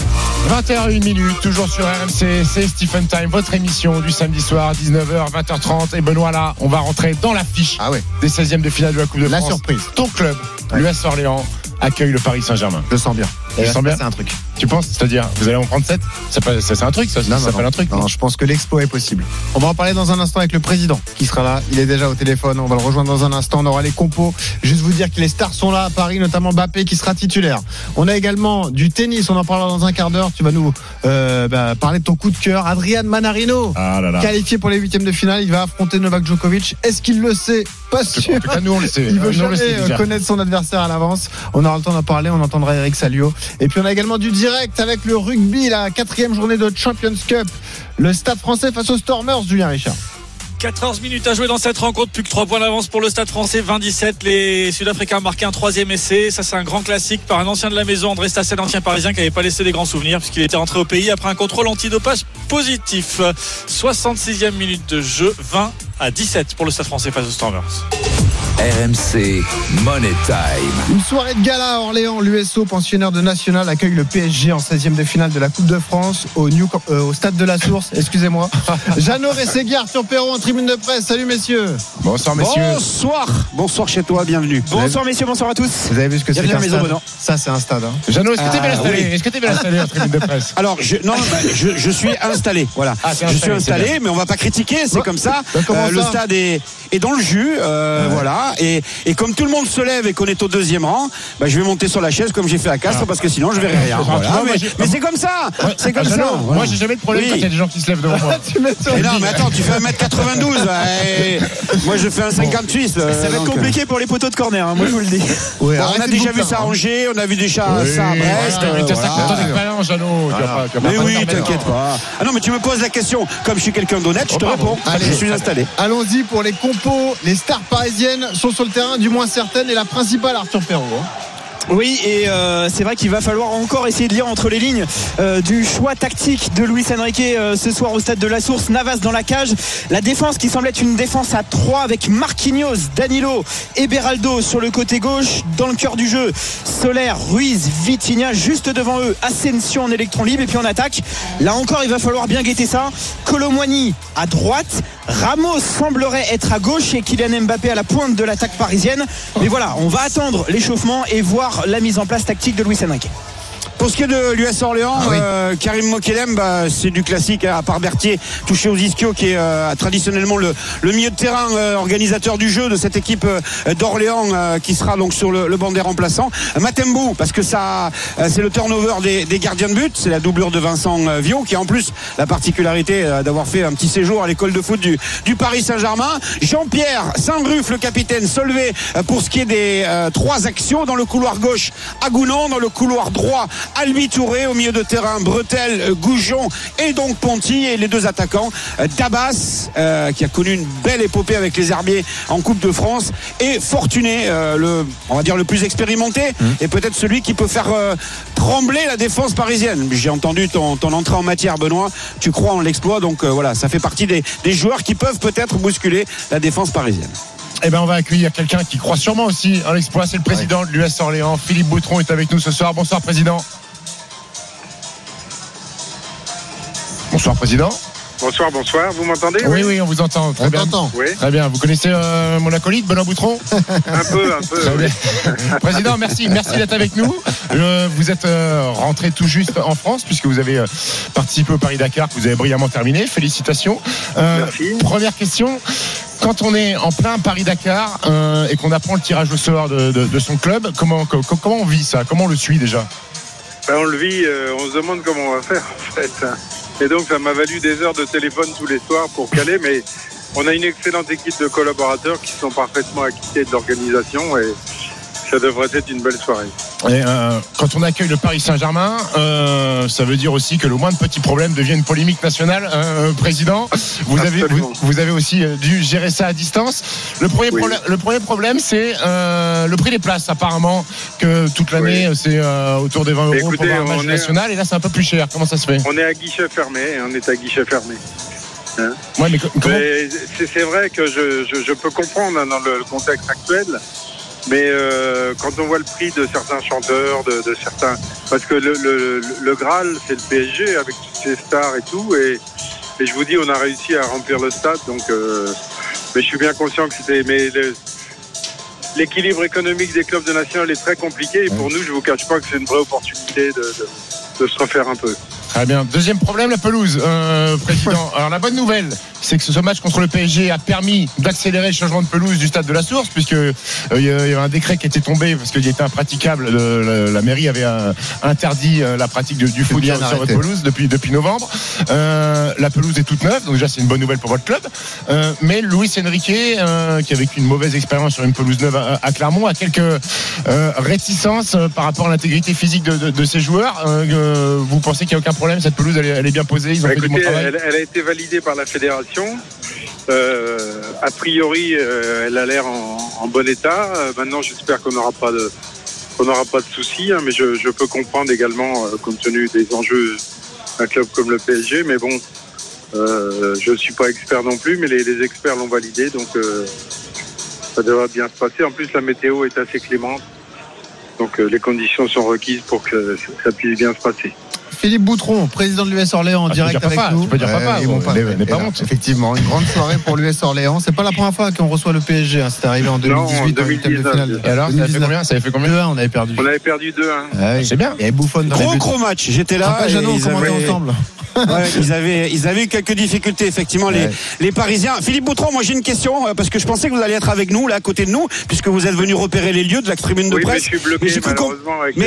20h01 minute, toujours sur RMC, c'est Stephen Time, votre émission du samedi soir, 19h, 20h30. Et Benoît, là, on va rentrer dans l'affiche Ah ouais. des 16e de finale de la Coupe de La France. surprise. Ton club, l'US Orléans, accueille le Paris Saint-Germain. Je sens bien. Sens bien C'est un truc. Tu penses C'est-à-dire, vous allez en prendre 7 C'est un truc, ça, ça s'appelle un truc. Non, je pense que l'exploit est possible. On va en parler dans un instant avec le président qui sera là. Il est déjà au téléphone. On va le rejoindre dans un instant. On aura les compos. Juste vous dire que les stars sont là à Paris, notamment Mbappé qui sera titulaire. On a également du tennis. On en parlera dans un quart d'heure. Tu vas nous euh, bah, parler de ton coup de cœur. Adrian Manarino. Ah là là. Qualifié pour les huitièmes de finale, il va affronter Novak Djokovic. Est-ce qu'il le sait? Pas sûr. En tout cas, nous, on le sait. Il veut jamais euh, connaître son adversaire à l'avance. On aura le temps d'en parler. On entendra Eric Salio. Et puis on a également du direct avec le rugby, la quatrième journée de Champions Cup. Le Stade français face aux Stormers, Julien Richard. 14 minutes à jouer dans cette rencontre, plus que 3 points d'avance pour le Stade français, 27. Les Sud-Africains ont marqué un troisième essai. Ça, c'est un grand classique par un ancien de la maison, André Stassel, ancien parisien, qui n'avait pas laissé des grands souvenirs puisqu'il était rentré au pays après un contrôle antidopage positif. 66e minute de jeu, 20 à 17 pour le Stade français face aux Stormers. RMC Money Time. Une soirée de gala à Orléans. L'USO, pensionnaire de National, accueille le PSG en 16e de finale de la Coupe de France au, New- euh, au stade de la Source. Excusez-moi. Jeannot Rességui, Arthur Perrault en tribune de presse. Salut messieurs. Bonsoir Bonsoir. Bonsoir chez toi, bienvenue. Bonsoir messieurs, bonsoir à tous. Vous avez vu ce que c'est qu'un la maison, stade Benoît. Ça, c'est un stade. hein. Jeannot, est-ce que t'es bien Ah, installé oui. Est-ce que t'es bien installé en tribune de presse Alors, je, non, bah, je, je suis installé. Voilà. Ah, je suis installé, installé, bien. mais on va pas critiquer, c'est comme ça. Bah, Euh, le stade est, est dans le jus, euh, voilà. Et, et comme tout le monde se lève et qu'on est au deuxième rang, bah, je vais monter sur la chaise comme j'ai fait à Castres parce que sinon je verrai rien. Ah, Voilà. vois, Mais, c'est comme ça. C'est comme Ah, ça. Voilà. Moi, j'ai jamais de problème Oui. quand il y a des gens qui se lèvent devant moi. Tu. Mais non, mais attends, tu fais 1m92. ouais. Moi, je fais un 58. Ça va être compliqué pour les poteaux de corner, hein, moi je vous le dis. Ouais, Bon, on a déjà vu ça à. Angers, on a vu déjà Oui, ça à Brest. voilà, euh, mais T'as voilà. 50 ans d'expérience, Jeannot. Tu vas pas- tu vas pas Mais me oui, t'inquiète pas. Ah non, mais tu me poses la question. Comme je suis quelqu'un d'honnête, je te Oh, pardon. réponds. Je suis installé. Allons-y pour les compos. Les stars parisiennes sont sur le terrain, du moins certaines, et la principale, Arthur Perrault. hein. Oui, et euh, c'est vrai qu'il va falloir encore essayer de lire entre les lignes euh, du choix tactique de Luis Enrique euh, ce soir au stade de la Source. Navas dans la cage. La défense qui semble être une défense à 3 avec Marquinhos, Danilo et Beraldo sur le côté gauche. Dans le cœur du jeu, Solaire, Ruiz, Vitinha juste devant eux. Ascension en électron libre. Et puis en attaque, là encore, il va falloir bien guetter ça. Colomwani à droite. Ramos semblerait être à gauche et Kylian Mbappé à la pointe de l'attaque parisienne. Mais voilà, on va attendre l'échauffement et voir la mise en place tactique de Luis Enrique. Pour ce qui est de l'US Orléans, euh, Karim Mokelem, bah, c'est du classique, hein, à part Berthier, touché aux ischios, qui est euh, traditionnellement le, le milieu de terrain euh, organisateur du jeu de cette équipe euh, d'Orléans, euh, qui sera donc sur le, le banc des remplaçants. Matembo, parce que ça, euh, c'est le turnover des, des gardiens de but, c'est la doublure de Vincent Viau, qui a en plus la particularité d'avoir fait un petit séjour à l'école de foot du, du Paris Saint-Germain. Jean-Pierre Saint-Ruf, le capitaine, Solvay, euh, pour ce qui est des euh, trois actions dans le couloir gauche, Agounon, dans le couloir droit, Albi Touré, au milieu de terrain, Bretel, euh, Goujon et donc Ponty, et les deux attaquants, euh, Dabas, euh, qui a connu une belle épopée avec les Herbiers en Coupe de France, et Fortuné, euh, le, on va dire le plus expérimenté, et peut-être celui qui peut faire euh, trembler la défense parisienne. J'ai entendu ton, ton entrée en matière, Benoît, tu crois en l'exploit, donc voilà, ça fait partie des, des joueurs qui peuvent peut-être bousculer la défense parisienne. Eh ben, on va accueillir quelqu'un qui croit sûrement aussi en l'exploit. C'est le président de l'US Orléans. Philippe Boutron est avec nous ce soir. Bonsoir, président. Bonsoir, président. Bonsoir, bonsoir. Vous m'entendez Oui, oui, on vous entend. Très On bien. Oui, Très bien. Vous connaissez euh, mon acolyte, Benoît Boutron un peu, un peu. Très oui. bien. Président, merci, merci d'être avec nous. Euh, vous êtes euh, rentré tout juste en France puisque vous avez euh, participé au Paris Dakar, que vous avez brillamment terminé. Félicitations. Euh, Merci. Première question. Quand on est en plein Paris Dakar euh, et qu'on apprend le tirage au sort de, de- de son club, comment, co- comment on vit ça? Comment on le suit déjà? Ben, on le vit, euh, on se demande comment on va faire en fait. Et donc ça m'a valu des heures de téléphone tous les soirs pour caler, mais on a une excellente équipe de collaborateurs qui sont parfaitement acquittés de l'organisation et ça devrait être une belle soirée. Et, euh, quand on accueille le Paris Saint-Germain, euh, ça veut dire aussi que le moindre petit problème devient une polémique nationale. euh, président, vous avez, vous, Absolument. vous avez aussi dû gérer ça à distance. Le premier, Oui. problème, le premier problème, c'est le prix des places. Apparemment, que toute l'année, c'est autour des 20 euros Écoutez, pour un match national. Et là, c'est un peu plus cher. Comment ça se fait? On est à guichet fermé, on est à guichet fermé. Hein Ouais, mais co- comment? Mais c'est c'est vrai que je, je- je peux comprendre hein, dans le contexte actuel, mais euh, quand on voit le prix de certains chanteurs, de, de certains, parce que le, le- le Graal c'est le PSG avec toutes ses stars et tout, et, et je vous dis on a réussi à remplir le stade, donc euh, mais je suis bien conscient que c'était, mais le- l'équilibre économique des clubs de national est très compliqué, et pour nous je vous cache pas que c'est une vraie opportunité de, de- de se refaire un peu. Très bien. Deuxième problème, la pelouse, euh, président. Alors la bonne nouvelle, c'est que ce match contre le PSG a permis d'accélérer le changement de pelouse du stade de la Source, puisque euh, il y avait un décret qui était tombé parce qu'il était impraticable. Le- le- la mairie avait euh, interdit la pratique de- du foot sur, sur votre pelouse depuis depuis novembre. Euh, la pelouse est toute neuve, donc déjà c'est une bonne nouvelle pour votre club. Mais Luis Enrique, qui a vécu une mauvaise expérience sur une pelouse neuve à, à Clermont, a quelques réticences par rapport à l'intégrité physique de, de- de ses joueurs. Vous pensez qu'il n'y a aucun problème Cette pelouse, elle est, elle est bien posée Ils ont Bah, fait du bon écoutez, travail elle, elle a été validée par la fédération Euh, a priori, euh, elle a l'air en, en bon état. Euh, maintenant, j'espère qu'on n'aura pas de qu'on n'aura pas de soucis, hein, mais je, je peux comprendre également, compte tenu des enjeux d'un club comme le PSG. Mais bon, euh, je ne suis pas expert non plus, mais les, les experts l'ont validé, donc euh, ça devrait bien se passer. En plus, la météo est assez clémente, donc euh, les conditions sont requises pour que ça puisse bien se passer. Philippe Boutron, président de l'US Orléans en Ah, direct dire avec papa, nous. tu peux dire papa, ils vont ou- pas- honte. Effectivement, une grande soirée pour l'US Orléans. C'est pas la première fois qu'on reçoit le PSG. hein. C'était arrivé en 2018 en en huitième de 2019. finale. Et alors, ça avait fait combien Ça avait fait combien 2-1, on avait perdu. On avait perdu 2-1. Ah. C'est bien. Il y avait Bouffon dans les Gros gros match. J'étais là. Après, et Jeannot, on ils commentait avaient- ensemble. Ouais, ils avaient ils avaient eu quelques difficultés effectivement les Ouais. les Parisiens. Philippe Boutron, moi j'ai une question euh, parce que je pensais que vous alliez être avec nous là à côté de nous puisque vous êtes venu repérer les lieux de la tribune de Oui, mais presse. je suis bloqué, Mais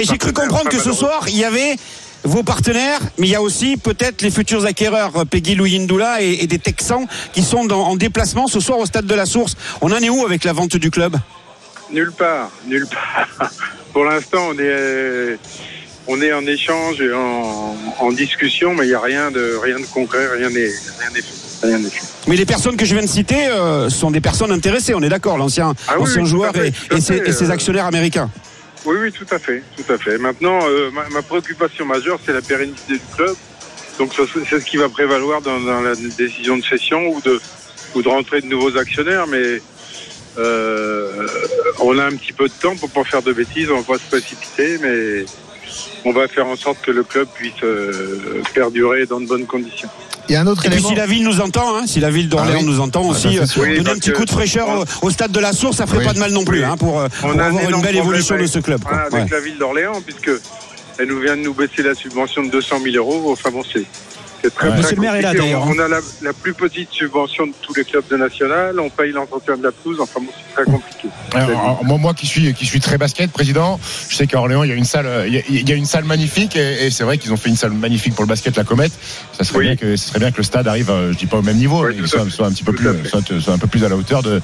j'ai cru, com- comprendre que ce soir il y avait vos partenaires, mais il y a aussi peut-être les futurs acquéreurs euh, Peggy Louindoula et, et des Texans qui sont dans- en déplacement ce soir au stade de la Source. On en est où avec la vente du club? Nulle part, nulle part. Pour l'instant, on est, on est en échange et en, en discussion, mais il n'y a rien de, rien de concret, rien n'est fait. Rien n'est fait. Mais les personnes que je viens de citer euh, sont des personnes intéressées, on est d'accord, l'ancien Ah oui, oui, joueur fait, et, ses, fait, et ses euh, actionnaires américains. Oui, oui, tout à fait, tout à fait. Maintenant, euh, ma, préoccupation majeure, c'est la pérennité du club. Donc, c'est ce qui va prévaloir dans, la décision de cession ou de, ou de rentrer de nouveaux actionnaires, mais euh, on a un petit peu de temps pour pas faire de bêtises, on va pas se précipiter, mais on va faire en sorte que le club puisse euh, perdurer dans de bonnes conditions. Il y a un autre Et puis si la ville nous entend, hein, si la ville d'Orléans Ah oui. nous entend Ah, aussi, c'est euh. Oui, donner un petit coup de fraîcheur au, au stade de la Source, ça ferait Oui. pas de mal non plus, hein, pour, euh, pour un avoir une belle évolution de ce club. quoi. avec Ouais. la ville d'Orléans, puisque elle nous vient de nous baisser la subvention de 200 000 euros. Enfin bon, c'est c'est très, Ouais. très Monsieur le maire est là, d'ailleurs, On, on a la, la plus petite subvention de tous les clubs de national. On paye l'entretien de la pelouse. Enfin bon, c'est très compliqué. Alors, moi, moi qui suis qui suis très basket, président, je sais qu'à Orléans il y a une salle, il y a, il y a une salle magnifique et, et c'est vrai qu'ils ont fait une salle magnifique pour le basket, la Comète. Ça serait Oui. bien que ce serait bien que le stade arrive, euh, je dis pas au même niveau, mais à soit, un petit peu plus, soit, soit un peu plus à la hauteur de,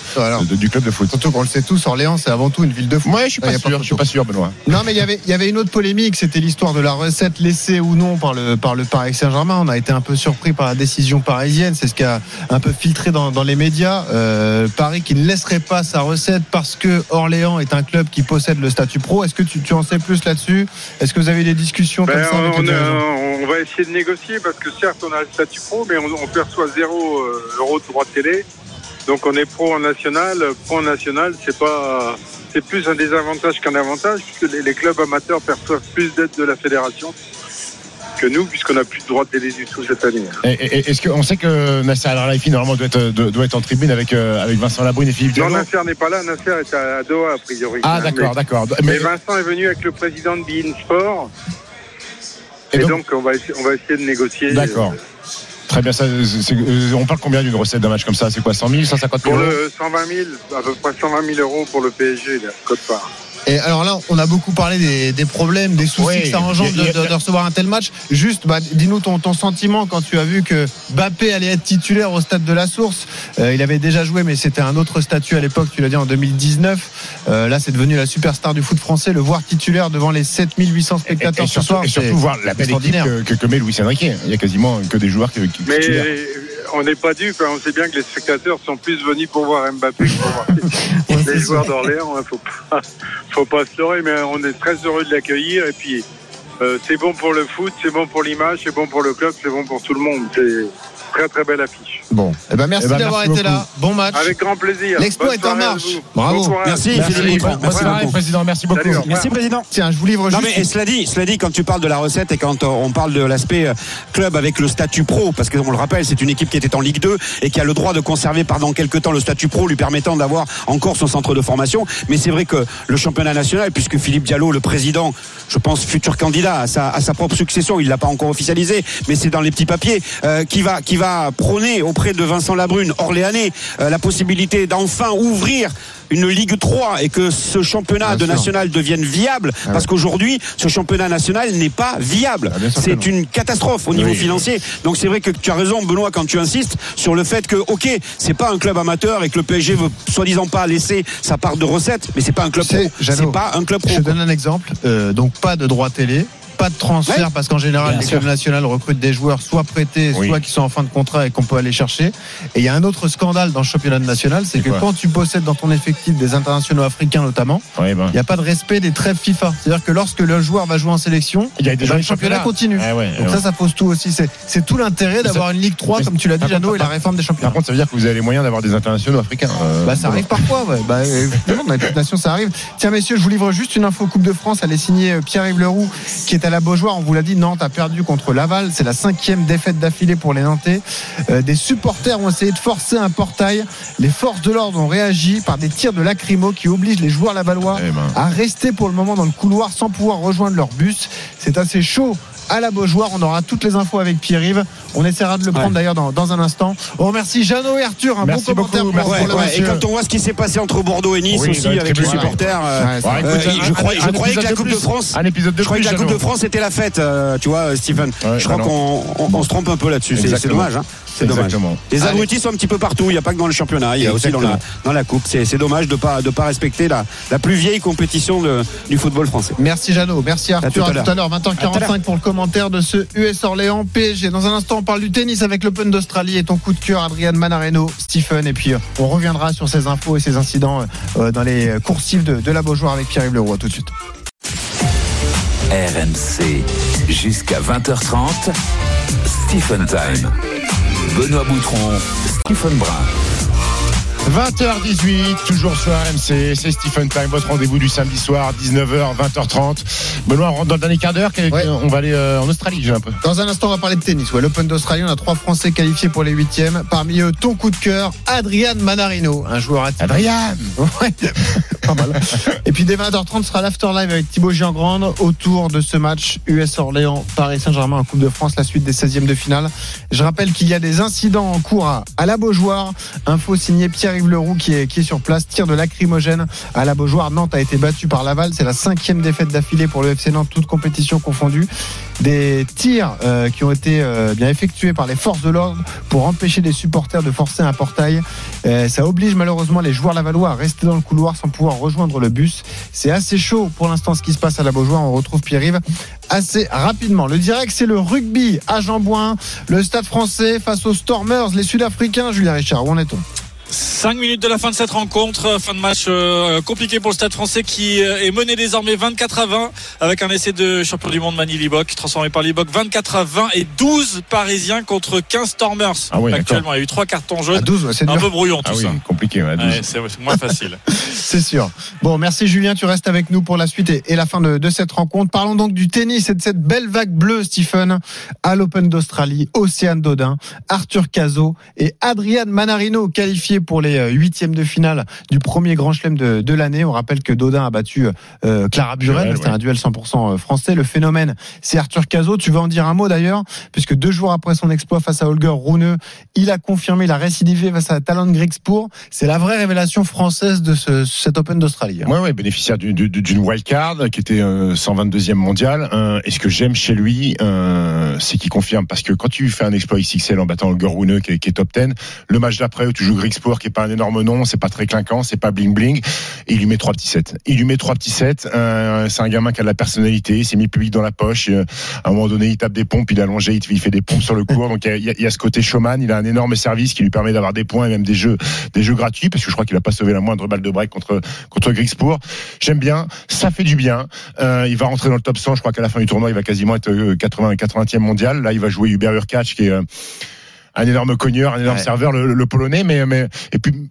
du club de foot. Surtout qu'on le sait tous, Orléans, c'est avant tout une ville de foot. Ouais, je suis y pas sûr, je suis pas sûr, Benoît. Non, mais il y avait, il y avait une autre polémique, c'était l'histoire de la recette laissée ou non par le, par le Paris Saint-Germain. On a été un peu surpris par la décision parisienne, c'est ce qui a un peu filtré dans, dans les médias. Euh, Paris qui ne laisserait pas sa recette parce que Orléans est un club qui possède le statut pro. Est-ce que tu, tu en sais plus là-dessus? Est-ce que vous avez des discussions comme Ben, ça avec on, les a- dirigeants? on va essayer de négocier parce que certes on a le statut pro, mais on, on perçoit zéro euh, euro de droit de télé. Donc on est pro en national. Pro en national, c'est pas, c'est plus un désavantage qu'un avantage puisque les, les clubs amateurs perçoivent plus d'aide de la fédération que nous puisqu'on n'a plus de droit de télé du tout cette année. Est-ce qu'on sait que Nasser Al Khelaifi normalement doit être, doit doit être en tribune avec, euh, avec Vincent Labrune et Philippe Non, Diallo Nasser n'est pas là. Nasser est à Doha a priori. Ah d'accord, mais- d'accord. Mais Mais- Vincent est venu avec le président de Bein Sport. Et Et, donc- donc, on, va essayer, on va essayer de négocier. D'accord. Très bien, ça, c'est- euh, on parle combien d'une recette d'un match comme ça? C'est quoi 100 000, 150 000 Pour euros? le 120 000, à peu près 120 000 euros pour le PSG, là, code part. Et alors là, on a beaucoup parlé des, des problèmes, des soucis Oui, que ça engendre a- de, de- de recevoir un tel match. Juste, bah, dis-nous ton, ton sentiment quand tu as vu que Bappé allait être titulaire au stade de la Source. Euh, il avait déjà joué, mais c'était un autre statut à l'époque. Tu l'as dit en 2019. Euh, là, c'est devenu la superstar du foot français. Le voir titulaire devant les 7800 spectateurs et ce surtout, soir, et surtout voir la belle équipe extraordinaire. que, que, que met Luis Enrique. Il y a quasiment que des joueurs qui, qui Mais titulaires. On n'est pas dupes, hein. on sait bien que les spectateurs sont plus venus pour voir Mbappé que pour voir les joueurs d'Orléans. Il faut pas, faut pas se leurrer, mais on est très heureux de l'accueillir. Et puis, euh, c'est bon pour le foot, c'est bon pour l'image, c'est bon pour le club, c'est bon pour tout le monde. C'est très très belle affiche. Bon, eh ben merci Eh ben, d'avoir merci été là. Bon match. Avec grand plaisir. L'expo est en marche. Bravo. Bon. Merci, Merci, Philippe Merci soirée, beaucoup. président. Merci beaucoup. Salut. Merci président. Tiens, je vous livre Non juste. mais et cela dit, cela dit, quand tu parles de la recette et quand euh, on parle de l'aspect euh, club avec le statut pro, parce qu'on le rappelle, c'est une équipe qui était en Ligue 2 et qui a le droit de conserver pendant quelques temps le statut pro, lui permettant d'avoir encore son centre de formation. Mais c'est vrai que le championnat national, puisque Philippe Diallo, le président, je pense futur candidat à sa, à sa propre succession, il l'a pas encore officialisé, mais c'est dans les petits papiers, euh, qui va qui va prôner auprès de Vincent Labrune, Orléanais, euh, la possibilité d'enfin ouvrir une Ligue 3 et que ce championnat de national devienne viable Ah parce ouais. qu'aujourd'hui ce championnat national n'est pas viable Ah, c'est une catastrophe au niveau Oui. financier donc c'est vrai que tu as raison Benoît quand tu insistes sur le fait que ok c'est pas un club amateur et que le PSG veut soi-disant pas laisser sa part de recettes mais c'est pas un club pro c'est pas un club pro Je te donne un exemple. Euh, donc pas de droit télé. Pas de transfert Ouais. parce qu'en général, clubs nationaux recrutent des joueurs soit prêtés, Oui. soit qui sont en fin de contrat et qu'on peut aller chercher. Et il y a un autre scandale dans le championnat national, c'est que quand tu possèdes dans ton effectif des internationaux africains notamment, Ouais, ben. il n'y a pas de respect des trêves FIFA. C'est-à-dire que lorsque le joueur va jouer en sélection, Il y a eh des ben, le championnat continue. Ouais, ouais, Donc ouais. ça, ça pose tout aussi. C'est tout l'intérêt d'avoir une Ligue 3, mais- comme tu l'as dit, Jeannot, et la réforme des championnats. Par contre, ça veut dire que vous avez les moyens d'avoir des internationaux africains. euh, Bah, ça arrive parfois, ouais. Bah, évidemment, dans les nations, ça arrive. Tiens, messieurs, je vous livre juste une info Coupe de France. Elle est signée euh, Pierre-Yves Leroux, qui est à la Beaujoire. On vous l'a dit, Nantes a perdu contre Laval. C'est la cinquième défaite d'affilée pour les Nantais. Euh, des supporters ont essayé de forcer un portail. Les forces de l'ordre ont réagi par des tirs de lacrymo qui obligent les joueurs lavallois Eh ben. à rester pour le moment dans le couloir sans pouvoir rejoindre leur bus. C'est assez chaud. À la Beaujoire, on aura toutes les infos avec Pierre-Yves. On essaiera de le prendre d'ailleurs dans, dans un instant. On remercie Jeannot et Arthur. Un Merci bon commentaire beaucoup, pour, merci pour Ouais, le ouais, match. et quand on voit ce qui s'est passé entre Bordeaux et Nice Oui, aussi avec les supporters, euh, euh, je croyais, un je croyais que la Coupe de plus. France, Un épisode de je croyais que plus, la Coupe de Jeannot. France était la fête, euh, tu vois, Stephen. Ouais, je crois qu'on on, on se trompe un peu là-dessus. C'est- dommage. Hein. C'est dommage. Exactement. Les Allez. abrutis sont un petit peu partout. Il n'y a pas que dans le championnat. Il y a aussi dans la, Exactement. dans la coupe. C'est c'est dommage de pas de pas respecter la, la plus vieille compétition de- du football français. Merci Jeannot, merci Arthur. tout à tout à l'heure, À tout à 20h45 l'heure. pour le commentaire de ce US Orléans PSG. Dans un instant, on parle du tennis avec l'Open d'Australie et ton coup de cœur, Adrian Manareno, Stephen. Et puis, euh, on reviendra sur ces infos et ces incidents euh, dans les coursives de, de la Beaujoire avec Pierre-Yves Leroy. À tout de suite. RMC jusqu'à 20h30. Stephen Time. Benoît Boutron, Stephen Brun. 20h18, toujours sur RMC, c'est Stephen Time, votre rendez-vous du samedi soir, 19h, 20h30. Benoît, on rentre dans le dernier quart d'heure, Ouais. on va aller euh, en Australie, j'ai un peu. Dans un instant, on va parler de tennis. Ouais, L'Open d'Australie, on a trois Français qualifiés pour les huitièmes. Parmi eux, ton coup de cœur, Adrian Manarino, un joueur atypique. Adrian Ouais, pas mal. Et puis dès 20h30 sera l'after live avec Thibaut Giangrande autour de ce match US Orléans Paris Saint-Germain en Coupe de France, la suite des 16e de finale. Je rappelle qu'il y a des incidents en cours à, à la Beaujoire. Info signé Pierre-Yves Leroux qui est, sur place. Tir de lacrymogène à la Beaujoire. Nantes a été battu par Laval. C'est la cinquième défaite d'affilée pour le FC Nantes, toute compétition confondue. Des tirs euh, qui ont été euh, bien effectués par les forces de l'ordre pour empêcher les supporters de forcer un portail. Euh, ça oblige malheureusement les joueurs lavallois à rester dans le couloir sans pouvoir rejoindre le bus. C'est assez chaud pour l'instant ce qui se passe à la Beaujoire. On retrouve Pierre-Yves assez rapidement. Le direct, c'est le rugby à Jean-Bouin, le stade français face aux Stormers, les Sud-Africains. Julien Richard, où en est-on? 5 minutes de la fin de cette rencontre, fin de match euh, compliqué pour le Stade français qui euh, est mené désormais 24 à 20 avec un essai de champion du monde Mani Libok transformé par Libok 24 à 20 et 12 Parisiens contre 15 Stormers Ah oui, actuellement. Il y a eu trois cartons À jaunes. 12, ouais, c'est Un peu brouillon tout Ah oui, ça. compliqué, ouais, à 12. Ouais, c'est c'est moins facile. C'est sûr. Bon, merci Julien, tu restes avec nous pour la suite et, et la fin de, de cette rencontre. Parlons donc du tennis et de cette belle vague bleue, Stephen, à l'Open d'Australie, Océane Dodin, Arthur Cazot et Adrian Manarino qualifiés pour les euh, huitièmes de finale du premier Grand Chelem de, de l'année. On rappelle que Dodin a battu euh, Clara Buren, c'était ouais. un duel 100% français. Le phénomène, c'est Arthur Cazot. Tu veux en dire un mot d'ailleurs, puisque deux jours après son exploit face à Holger Rune, il a confirmé, il a récidivé face à Talon Grigspur. C'est la vraie révélation française de ce, cet Open d'Australie. hein. Ouais, ouais, bénéficiaire du- du- d'une wildcard qui était euh, 122e mondial. Euh, et ce que j'aime chez lui, euh, c'est qu'il confirme parce que quand tu fais un exploit XXL en battant Holger Rune qui est, top 10, le match d'après où tu joues Qui est pas un énorme nom, c'est pas très clinquant, c'est pas bling bling, et il lui met trois petits sets. Il lui met trois petits sets. Euh, c'est un gamin qui a de la personnalité, il s'est mis public dans la poche. euh, à un moment donné, il tape des pompes, il est allongé, il, fait des pompes sur le court. Donc il y a- y, a, ce côté showman. Il a un énorme service qui lui permet d'avoir des points et même des jeux, des jeux gratuits parce que je crois qu'il a pas sauvé la moindre balle de break contre contre Grigspor. J'aime bien, ça fait du bien. Euh, il va rentrer dans le top 100. Je crois qu'à la fin du tournoi, il va quasiment être euh, 80 80e mondial. Là, il va jouer Hubert Hurkacz qui est euh, un énorme cogneur, un énorme Ouais. serveur, le, le polonais. Mais mais et puis.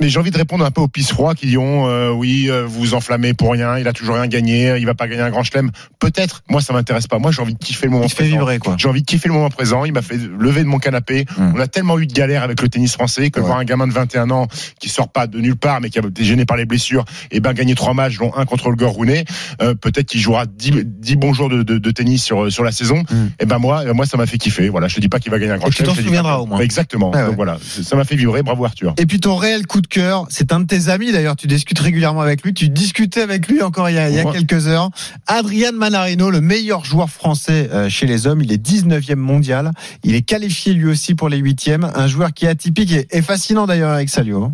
Mais j'ai envie de répondre un peu aux pisse froids qui diront euh, oui euh, vous vous enflammez pour rien il a toujours rien gagné il va pas gagner un grand chelem peut-être moi ça m'intéresse pas moi j'ai envie de kiffer le moment Il te fait présent. vibrer, quoi. j'ai envie de kiffer le moment présent il m'a fait lever de mon canapé Mm. on a tellement eu de galères avec le tennis français que Ouais. voir un gamin de 21 ans qui sort pas de nulle part mais qui a été gêné par les blessures et ben gagner trois matchs dont un contre le Rounet euh, peut-être qu'il jouera 10, 10 bons jours de, de, de tennis sur sur la saison Mm. et ben moi moi ça m'a fait kiffer voilà je te dis pas qu'il va gagner un grand Et tu chelem t'en souviendras au moins. exactement Ouais, ouais. donc voilà ça m'a fait vibrer bravo Arthur Et puis ton réel coup de cœur, c'est un de tes amis d'ailleurs, tu discutes régulièrement avec lui, tu discutais avec lui encore il y a, il y a Ouais. quelques heures. Adrian Manarino, le meilleur joueur français euh, chez les hommes, il est 19e mondial, il est qualifié lui aussi pour les 8e, un joueur qui est atypique et, et fascinant d'ailleurs avec Salio.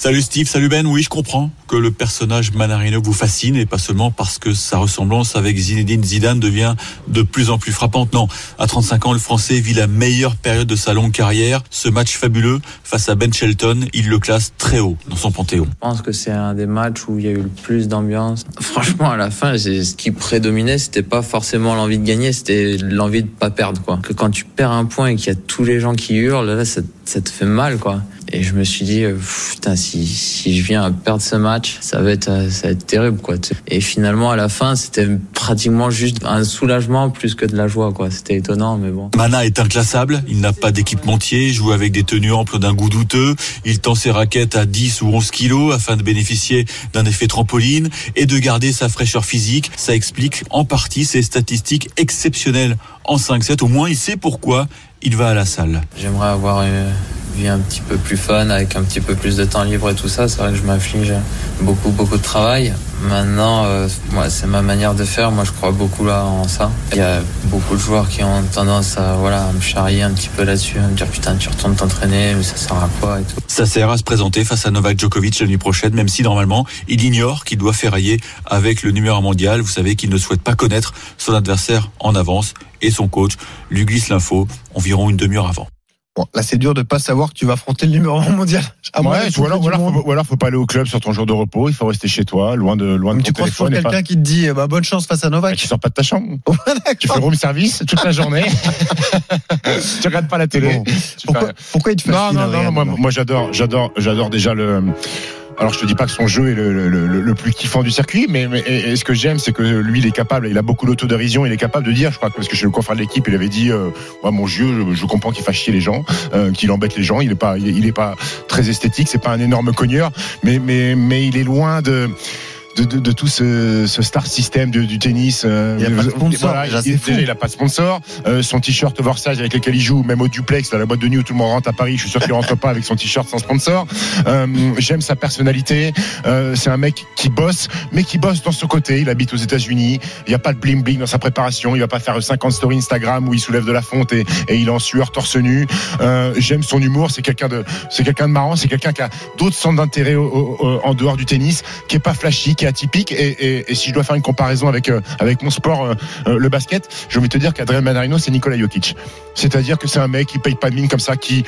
Salut Steve, salut Ben. Oui, je comprends que le personnage Manarino vous fascine et pas seulement parce que sa ressemblance avec Zinedine Zidane devient de plus en plus frappante. Non, à 35 ans, le Français vit la meilleure période de sa longue carrière. Ce match fabuleux face à Ben Shelton, il le classe très haut dans son panthéon. Je pense que c'est un des matchs où il y a eu le plus d'ambiance. Franchement, à la fin, ce qui prédominait, c'était pas forcément l'envie de gagner, c'était l'envie de pas perdre, quoi. Que quand tu perds un point et qu'il y a tous les gens qui hurlent, là, ça, ça te fait mal, quoi. Et je me suis dit, euh, putain, si, si je viens à perdre ce match, ça va être, euh, ça va être terrible, quoi. Et finalement, à la fin, c'était pratiquement juste un soulagement plus que de la joie, quoi. C'était étonnant, mais bon. Mana est inclassable, il n'a pas d'équipementier, joue avec des tenues amples d'un goût douteux, il tend ses raquettes à 10 ou 11 kilos afin de bénéficier d'un effet trampoline et de garder sa fraîcheur physique. Ça explique en partie ses statistiques exceptionnelles en 5-7. Au moins, il sait pourquoi il va à la salle. J'aimerais avoir une vie un petit peu plus fun, avec un petit peu plus de temps libre et tout ça. C'est vrai que je m'inflige beaucoup, beaucoup de travail. Maintenant, euh, moi, c'est ma manière de faire. Moi, je crois beaucoup là en ça. Il y a beaucoup de joueurs qui ont tendance à, voilà, à me charrier un petit peu là-dessus, à me dire putain, tu retournes t'entraîner, mais ça sert à quoi et tout. Ça sert à se présenter face à Novak Djokovic la nuit prochaine, même si normalement il ignore qu'il doit ferrailler avec le numéro mondial. Vous savez qu'il ne souhaite pas connaître son adversaire en avance et son coach lui glisse l'info environ une demi-heure avant. Bon, là, c'est dur de pas savoir que tu vas affronter le numéro 1 mondial. À Ouais, ou alors, ou alors, faut, ou alors faut pas aller au club sur ton jour de repos, il faut rester chez toi, loin de loin de ton tu crois téléphone. quelqu'un pas- qui te dit eh ben, bonne chance face à Novak qui sort pas de ta chambre. tu fais room service toute la journée. tu regardes pas la télé. Tu pourquoi, pourquoi il te Non, fascine non, Adrien non, moi, moi j'adore, j'adore, j'adore déjà le. Alors je te dis pas que son jeu est le, le- plus kiffant du circuit, mais, ce que j'aime, c'est que lui, il est capable, il a beaucoup d'autodérision, il est capable de dire, je crois, parce que chez le confrère de l'équipe, il avait dit, euh, mon jeu, je, comprends qu'il fasse chier les gens, euh, qu'il embête les gens, il est pas, il pas très esthétique, c'est pas un énorme cogneur, mais mais mais il est loin de. De, de, de tout ce, ce star system du, du tennis. euh, Il y a pas de sponsor, déjà, il, déjà, a pas de sponsor. Euh, son t-shirt oversize avec lequel il joue, même au duplex, dans la boîte de nuit où tout le monde rentre à Paris, je suis sûr qu'il rentre pas avec son t-shirt sans sponsor. Euh, J'aime sa personnalité. Euh, c'est un mec qui bosse, mais qui bosse dans son côté. Il habite aux États-Unis. Il n'y a pas de bling bling dans sa préparation. Il va pas faire 50 stories Instagram où il soulève de la fonte et, et il est en sueur torse nu. J'aime son humour. C'est quelqu'un de, c'est quelqu'un de marrant. C'est quelqu'un qui a d'autres centres d'intérêt en dehors du tennis, qui est pas flashy, qui est Et, si je dois faire une comparaison avec euh, mon sport, euh, euh, le basket, je vais te dire qu'Adrien Manarino, c'est Nikola Jokic. C'est-à-dire que c'est un mec qui paye pas de mine comme ça, qui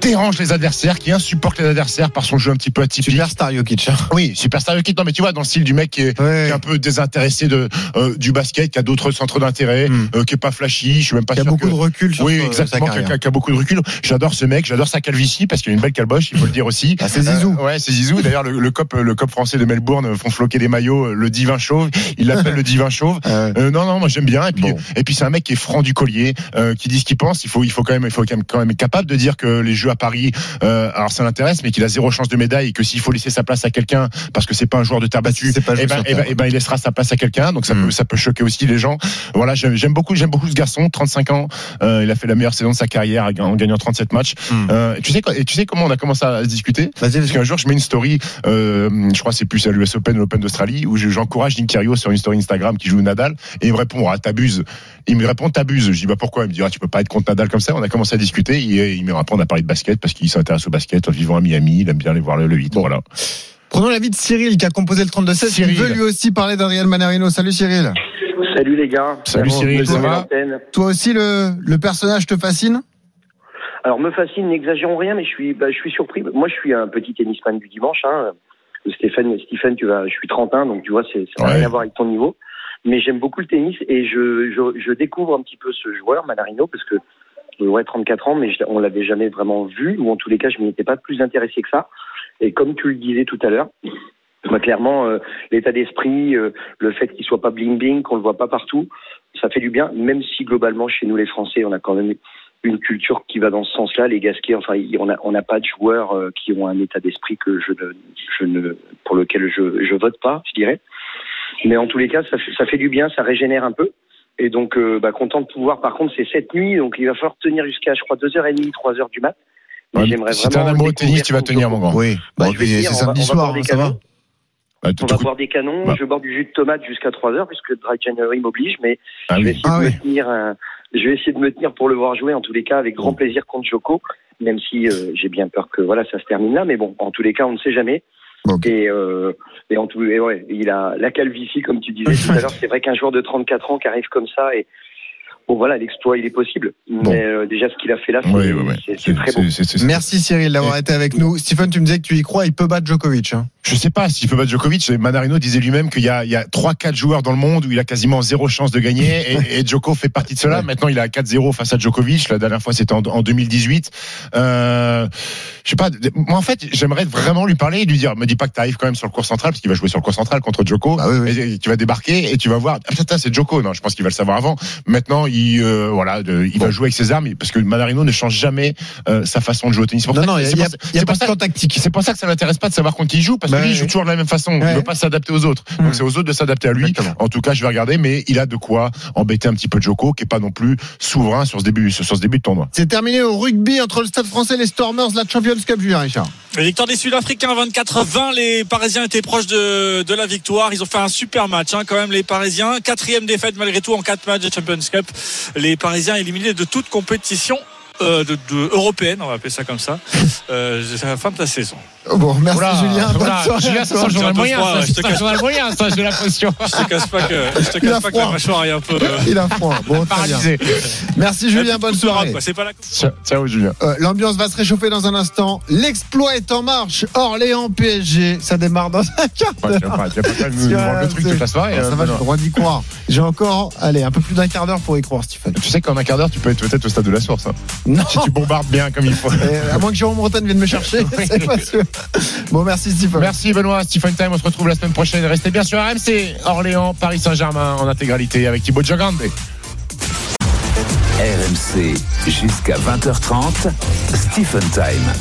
dérange les adversaires, qui insupporte les adversaires par son jeu un petit peu atypique. Superstar Jokic. hein. Oui, superstar Jokic. Non, mais tu vois, dans le style du mec qui est, qui est un peu désintéressé de euh, du basket, qui a d'autres centres d'intérêt, euh, qui est pas flashy. Je suis même pas Qui a sûr beaucoup que- de recul sur Oui, exactement. Qui a, qui a- qui a beaucoup de recul. J'adore ce mec. J'adore sa calvitie parce qu'il a une belle calboche. Il faut le dire aussi. Ah, c'est Zizou. Euh, ouais, c'est Zizou. D'ailleurs, le, le cop, le cop français de Melbourne font floquer des maillots. euh, Le divin chauve. Il l'appelle le divin chauve. Euh, non, non, moi j'aime bien. Et puis, et puis c'est un mec qui est franc du collier, euh, qui dit ce qu'il pense. Il faut, il faut quand même, il faut quand même, quand même être capable de dire que les Jeux à Paris, euh, alors ça l'intéresse, mais qu'il a zéro chance de médaille et que s'il faut laisser sa place à quelqu'un parce que c'est pas un joueur de terre battue, pas eh jouer ben, eh ben, eh ben, il laissera sa place à quelqu'un. Donc ça peut, ça peut choquer aussi les gens. Voilà, j'aime beaucoup, j'aime beaucoup ce garçon, 35 ans. Euh, il a fait la meilleure saison de sa carrière en gagnant 37 matchs. Euh, tu sais quoi, et tu sais comment on a commencé à discuter? Parce qu'un jour je mets une story, euh, je crois c'est plus à l'US Open ou l'Open d'Australie, où je- j'encourage Nick Kyrgios sur une story Instagram qui joue Nadal, et il me répond ah t'abuses. Il me répond t'abuses. Je dis bah pourquoi? Il me dit ah tu peux pas être contre Nadal comme ça. On a commencé à discuter. Et il me répond à parler de basket parce qu'il s'intéresse au basket en vivant à Miami. Il aime bien aller voir le, le 8 Voilà. Prenons l'avis de Cyril qui a composé le 32-16. Il Cyril. veut lui aussi parler d'Adrien Manarino. Salut Cyril. Salut les gars. Salut Bon, Cyril, ça va. Toi aussi, le, le personnage te fascine? Alors me fascine, n'exagérons rien, mais je suis, bah, je suis surpris. Moi, je suis un petit tennisman du dimanche. Hein. Stéphane, Stephen, tu vas, je suis 31, donc tu vois, c'est ça n'a Ouais. rien à voir avec ton niveau. Mais j'aime beaucoup le tennis et je, je, je découvre un petit peu ce joueur, Manarino, parce que euh, ouais, 34 ans, mais je- on l'avait jamais vraiment vu, ou en tous les cas, je m'y étais pas plus intéressé que ça. Et comme tu le disais tout à l'heure, bah, clairement, euh, l'état d'esprit, euh, le fait qu'il soit pas bling bling, qu'on le voit pas partout, ça fait du bien. Même si globalement, chez nous les Français, on a quand même une culture qui va dans ce sens-là. Les Gasquets, enfin, on n'a on pas de joueurs qui ont un état d'esprit que je ne, je ne, pour lequel je, je vote pas, je dirais. Mais en tous les cas, ça, fait- ça fait du bien, ça régénère un peu. Et donc, euh, bah, content de pouvoir. Par contre, c'est cette nuit, donc il va falloir tenir jusqu'à, je crois, 2h30, 3h du mat. Mais Ouais, j'aimerais si t'es un amoureux de tennis, tu vas tenir, mon grand. Oui. Bah, c'est va- samedi on va soir, des ça va. Bah, On va boire des canons. Bah. Je bois du jus de tomate jusqu'à 3 heures puisque Dry January m'oblige, mais Ah je vais oui. essayer de me tenir. euh, je vais essayer de me tenir pour le voir jouer en tous les cas avec grand plaisir contre Joko. même si euh, j'ai bien peur que voilà ça se termine là. Mais bon, en tous les cas, on ne sait jamais. Et, euh, et en tout, et ouais, il a la calvitie, comme tu disais tout à l'heure. C'est vrai qu'un joueur de 34 ans qui arrive comme ça et bon voilà, l'exploit il est possible. Mais euh, déjà ce qu'il a fait là, c'est très beau. Merci Cyril d'avoir été avec nous. Stephen, tu me disais que tu y crois, il peut battre Djokovic. hein. Je sais pas s'il peut battre Djokovic. Manarino disait lui-même qu'il y a, il y a 3-4 joueurs dans le monde où il a quasiment zéro chance de gagner et, et Djoko fait partie de cela. Maintenant, il a 4-0 face à Djokovic. La dernière fois, c'était en, en 2018. Euh, je sais pas. Moi, en fait, j'aimerais vraiment lui parler et lui dire, me dis pas que tu arrives quand même sur le cours central parce qu'il va jouer sur le cours central contre Djoko. Et, tu vas débarquer et tu vas voir. Ah, putain, c'est Djoko. Non, je pense qu'il va le savoir avant. Maintenant, il, euh, voilà, de- il va jouer avec ses armes parce que Manarino ne change jamais euh, sa façon de jouer au tennis. C'est pour Non, ça non, que- il a- a- a pas de plan tactique. C'est pour ça que ça m'intéresse pas de savoir contre qui il joue parce que Bah lui, il joue toujours de la même façon. Il Ouais. veut pas s'adapter aux autres. Donc c'est aux autres de s'adapter à lui. En tout cas, je vais regarder, mais il a de quoi embêter un petit peu Joko, qui est pas non plus souverain sur ce début, sur ce début de tournoi. C'est terminé au rugby entre le Stade français et les Stormers, la Champions Cup, Julien Richard. Victoire des Sud-Africains 24-20. Les Parisiens étaient proches de, de la victoire. Ils ont fait un super match, hein, quand même, les Parisiens. Quatrième défaite malgré tout en quatre matchs de Champions Cup. Les Parisiens éliminés de toute compétition. euh, européenne, on va appeler ça comme ça, euh, jusqu'à la fin de la saison. Bon, merci Oula, Julien. Bonne oula, soirée Julien, ça sent le journal moyen. froid, ça, ouais, je te c'est un journal moyen, ça, j'ai l'impression. Je te cache pas que, je te Il a cache pas que la froid. mâchoire est un peu. euh, Il a froid. Bon, très bien. Merci Julien, bonne soirée. quoi, C'est pas la Ciao, ciao, Julien. Euh, L'ambiance va se réchauffer dans un instant. L'exploit est en marche. Orléans PSG, ça démarre dans un quart d'heure. le truc toute la soirée. Ça va, j'ai le droit d'y croire. J'ai encore, allez, un peu plus d'un quart d'heure pour y croire, Stephen. Tu sais qu'en un quart d'heure, tu peux être peut-être au stade de la source. hein. Non. Si tu bombardes bien comme il faut. À moins que Jérôme Bretagne vienne me chercher, c'est pas sûr. Bon, merci Stephen. Merci Benoît, Stephen Time, on se retrouve la semaine prochaine. Restez bien sur RMC, Orléans, Paris Saint-Germain en intégralité avec Thibaut Giogande. RMC jusqu'à 20h30. Stephen Time.